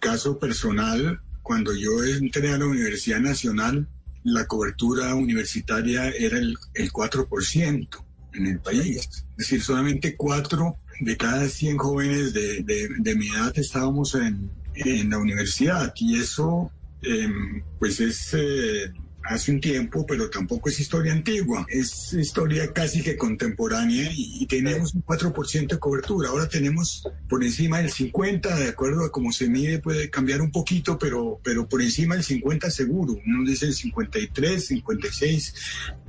caso personal, cuando yo entré a la Universidad Nacional, la cobertura universitaria era el, el 4% en el país. Es decir, solamente 4 de cada 100 jóvenes de, de, de mi edad estábamos en, en, la universidad. Y eso, eh, pues es... Eh, hace un tiempo, pero tampoco es historia antigua, es historia casi que contemporánea y, tenemos un 4% de cobertura. Ahora tenemos por encima del 50, de acuerdo a cómo se mide, puede cambiar un poquito, pero, pero por encima del 50 seguro. Uno dice el 53, 56.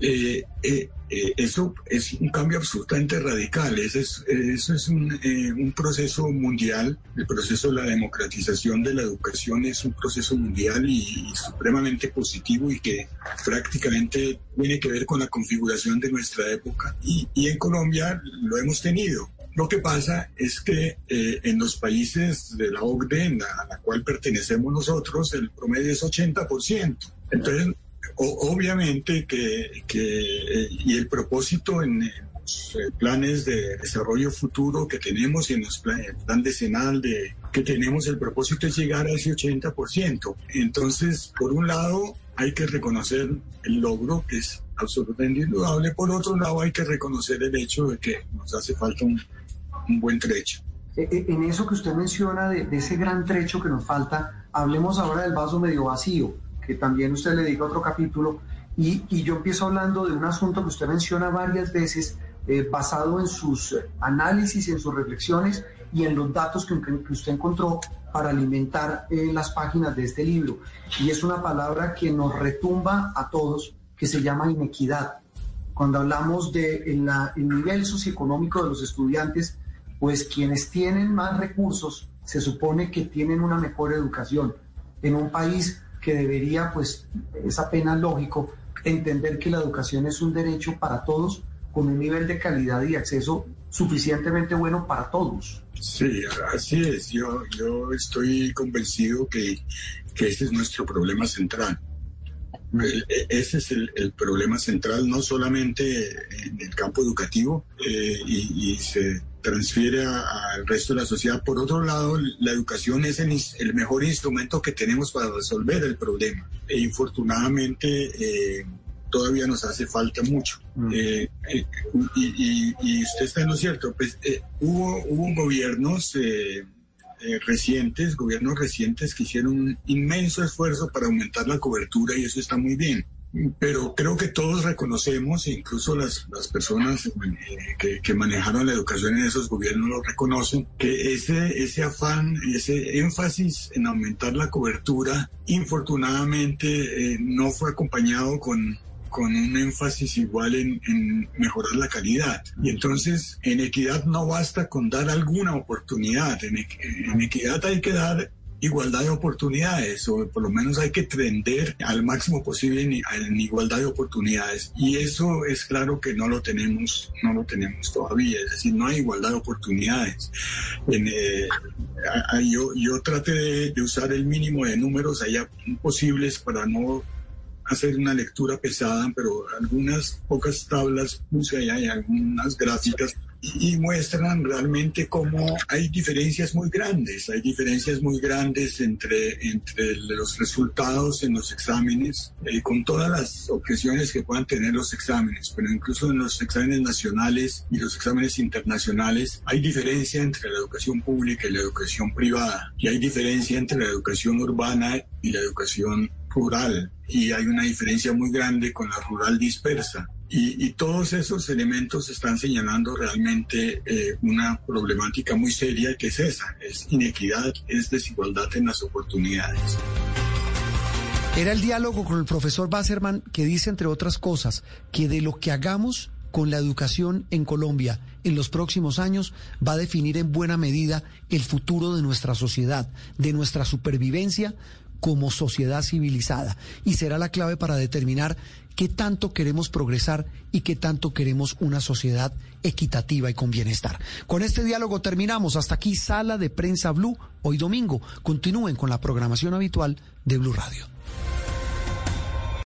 Eh, eh, eh, eso es un cambio absolutamente radical. Eso es, eso es un, eh, un, proceso mundial. El proceso de la democratización de la educación es un proceso mundial y, supremamente positivo y que prácticamente tiene que ver con la configuración de nuestra época. Y, y en Colombia lo hemos tenido. Lo que pasa es que eh, en los países de la OCDE, a la cual pertenecemos nosotros, el promedio es 80%. Entonces, obviamente que, que, y el propósito en los eh, planes de desarrollo futuro que tenemos y en los plan, el plan decenal de, que tenemos, el propósito es llegar a ese 80%. Entonces, por un lado, hay que reconocer el logro, que es absolutamente indudable. Por otro lado, hay que reconocer el hecho de que nos hace falta un, buen trecho. E, e, en eso que usted menciona de ese gran trecho que nos falta, hablemos ahora del vaso medio vacío que también usted le diga otro capítulo, y, y, yo empiezo hablando de un asunto que usted menciona varias veces, eh, basado en sus análisis, en sus reflexiones y en los datos que, usted encontró para alimentar eh, las páginas de este libro. Y es una palabra que nos retumba a todos, que se llama inequidad. Cuando hablamos de el nivel socioeconómico de los estudiantes, pues quienes tienen más recursos se supone que tienen una mejor educación. En un país que debería, pues es apenas lógico, entender que la educación es un derecho para todos con un nivel de calidad y acceso suficientemente bueno para todos. Sí, así es. Yo, yo estoy convencido que, que ese es nuestro problema central. E, ese es el, problema central, no solamente en el campo educativo, eh, y, y, se transfiere al resto de la sociedad. Por otro lado, la educación es el, mejor instrumento que tenemos para resolver el problema. E infortunadamente, eh, todavía nos hace falta mucho. Mm. Eh, eh, y, usted está en lo cierto, pues hubo, hubo gobiernos recientes, gobiernos recientes que hicieron un inmenso esfuerzo para aumentar la cobertura y eso está muy bien. Pero creo que todos reconocemos, incluso las, las personas eh, que, que, manejaron la educación en esos gobiernos lo reconocen, que ese, ese afán, ese énfasis en aumentar la cobertura, infortunadamente eh, no fue acompañado con, con un énfasis igual en, en, mejorar la calidad. Y entonces, en equidad no basta con dar alguna oportunidad, en, en equidad hay que dar igualdad de oportunidades, o por lo menos hay que tender al máximo posible en, igualdad de oportunidades. Y eso es claro que no lo tenemos, no lo tenemos todavía, es decir, no hay igualdad de oportunidades. Eh, yo, yo traté de, de usar el mínimo de números allá posibles para no hacer una lectura pesada, pero algunas pocas tablas puse allá y algunas gráficas y muestran realmente cómo hay diferencias muy grandes, hay diferencias muy grandes entre, entre los resultados en los exámenes, eh, con todas las objeciones que puedan tener los exámenes, pero incluso en los exámenes nacionales y los exámenes internacionales hay diferencia entre la educación pública y la educación privada, y hay diferencia entre la educación urbana y la educación rural, y hay una diferencia muy grande con la rural dispersa. Y, todos esos elementos están señalando realmente eh, una problemática muy seria que es esa, es inequidad, es desigualdad en las oportunidades. Era el diálogo con el profesor Basserman que dice, entre otras cosas, que de lo que hagamos con la educación en Colombia en los próximos años va a definir en buena medida el futuro de nuestra sociedad, de nuestra supervivencia como sociedad civilizada y será la clave para determinar qué tanto queremos progresar y qué tanto queremos una sociedad equitativa y con bienestar. Con este diálogo terminamos. Hasta aquí, Sala de Prensa Blue, hoy domingo. Continúen con la programación habitual de Blue Radio.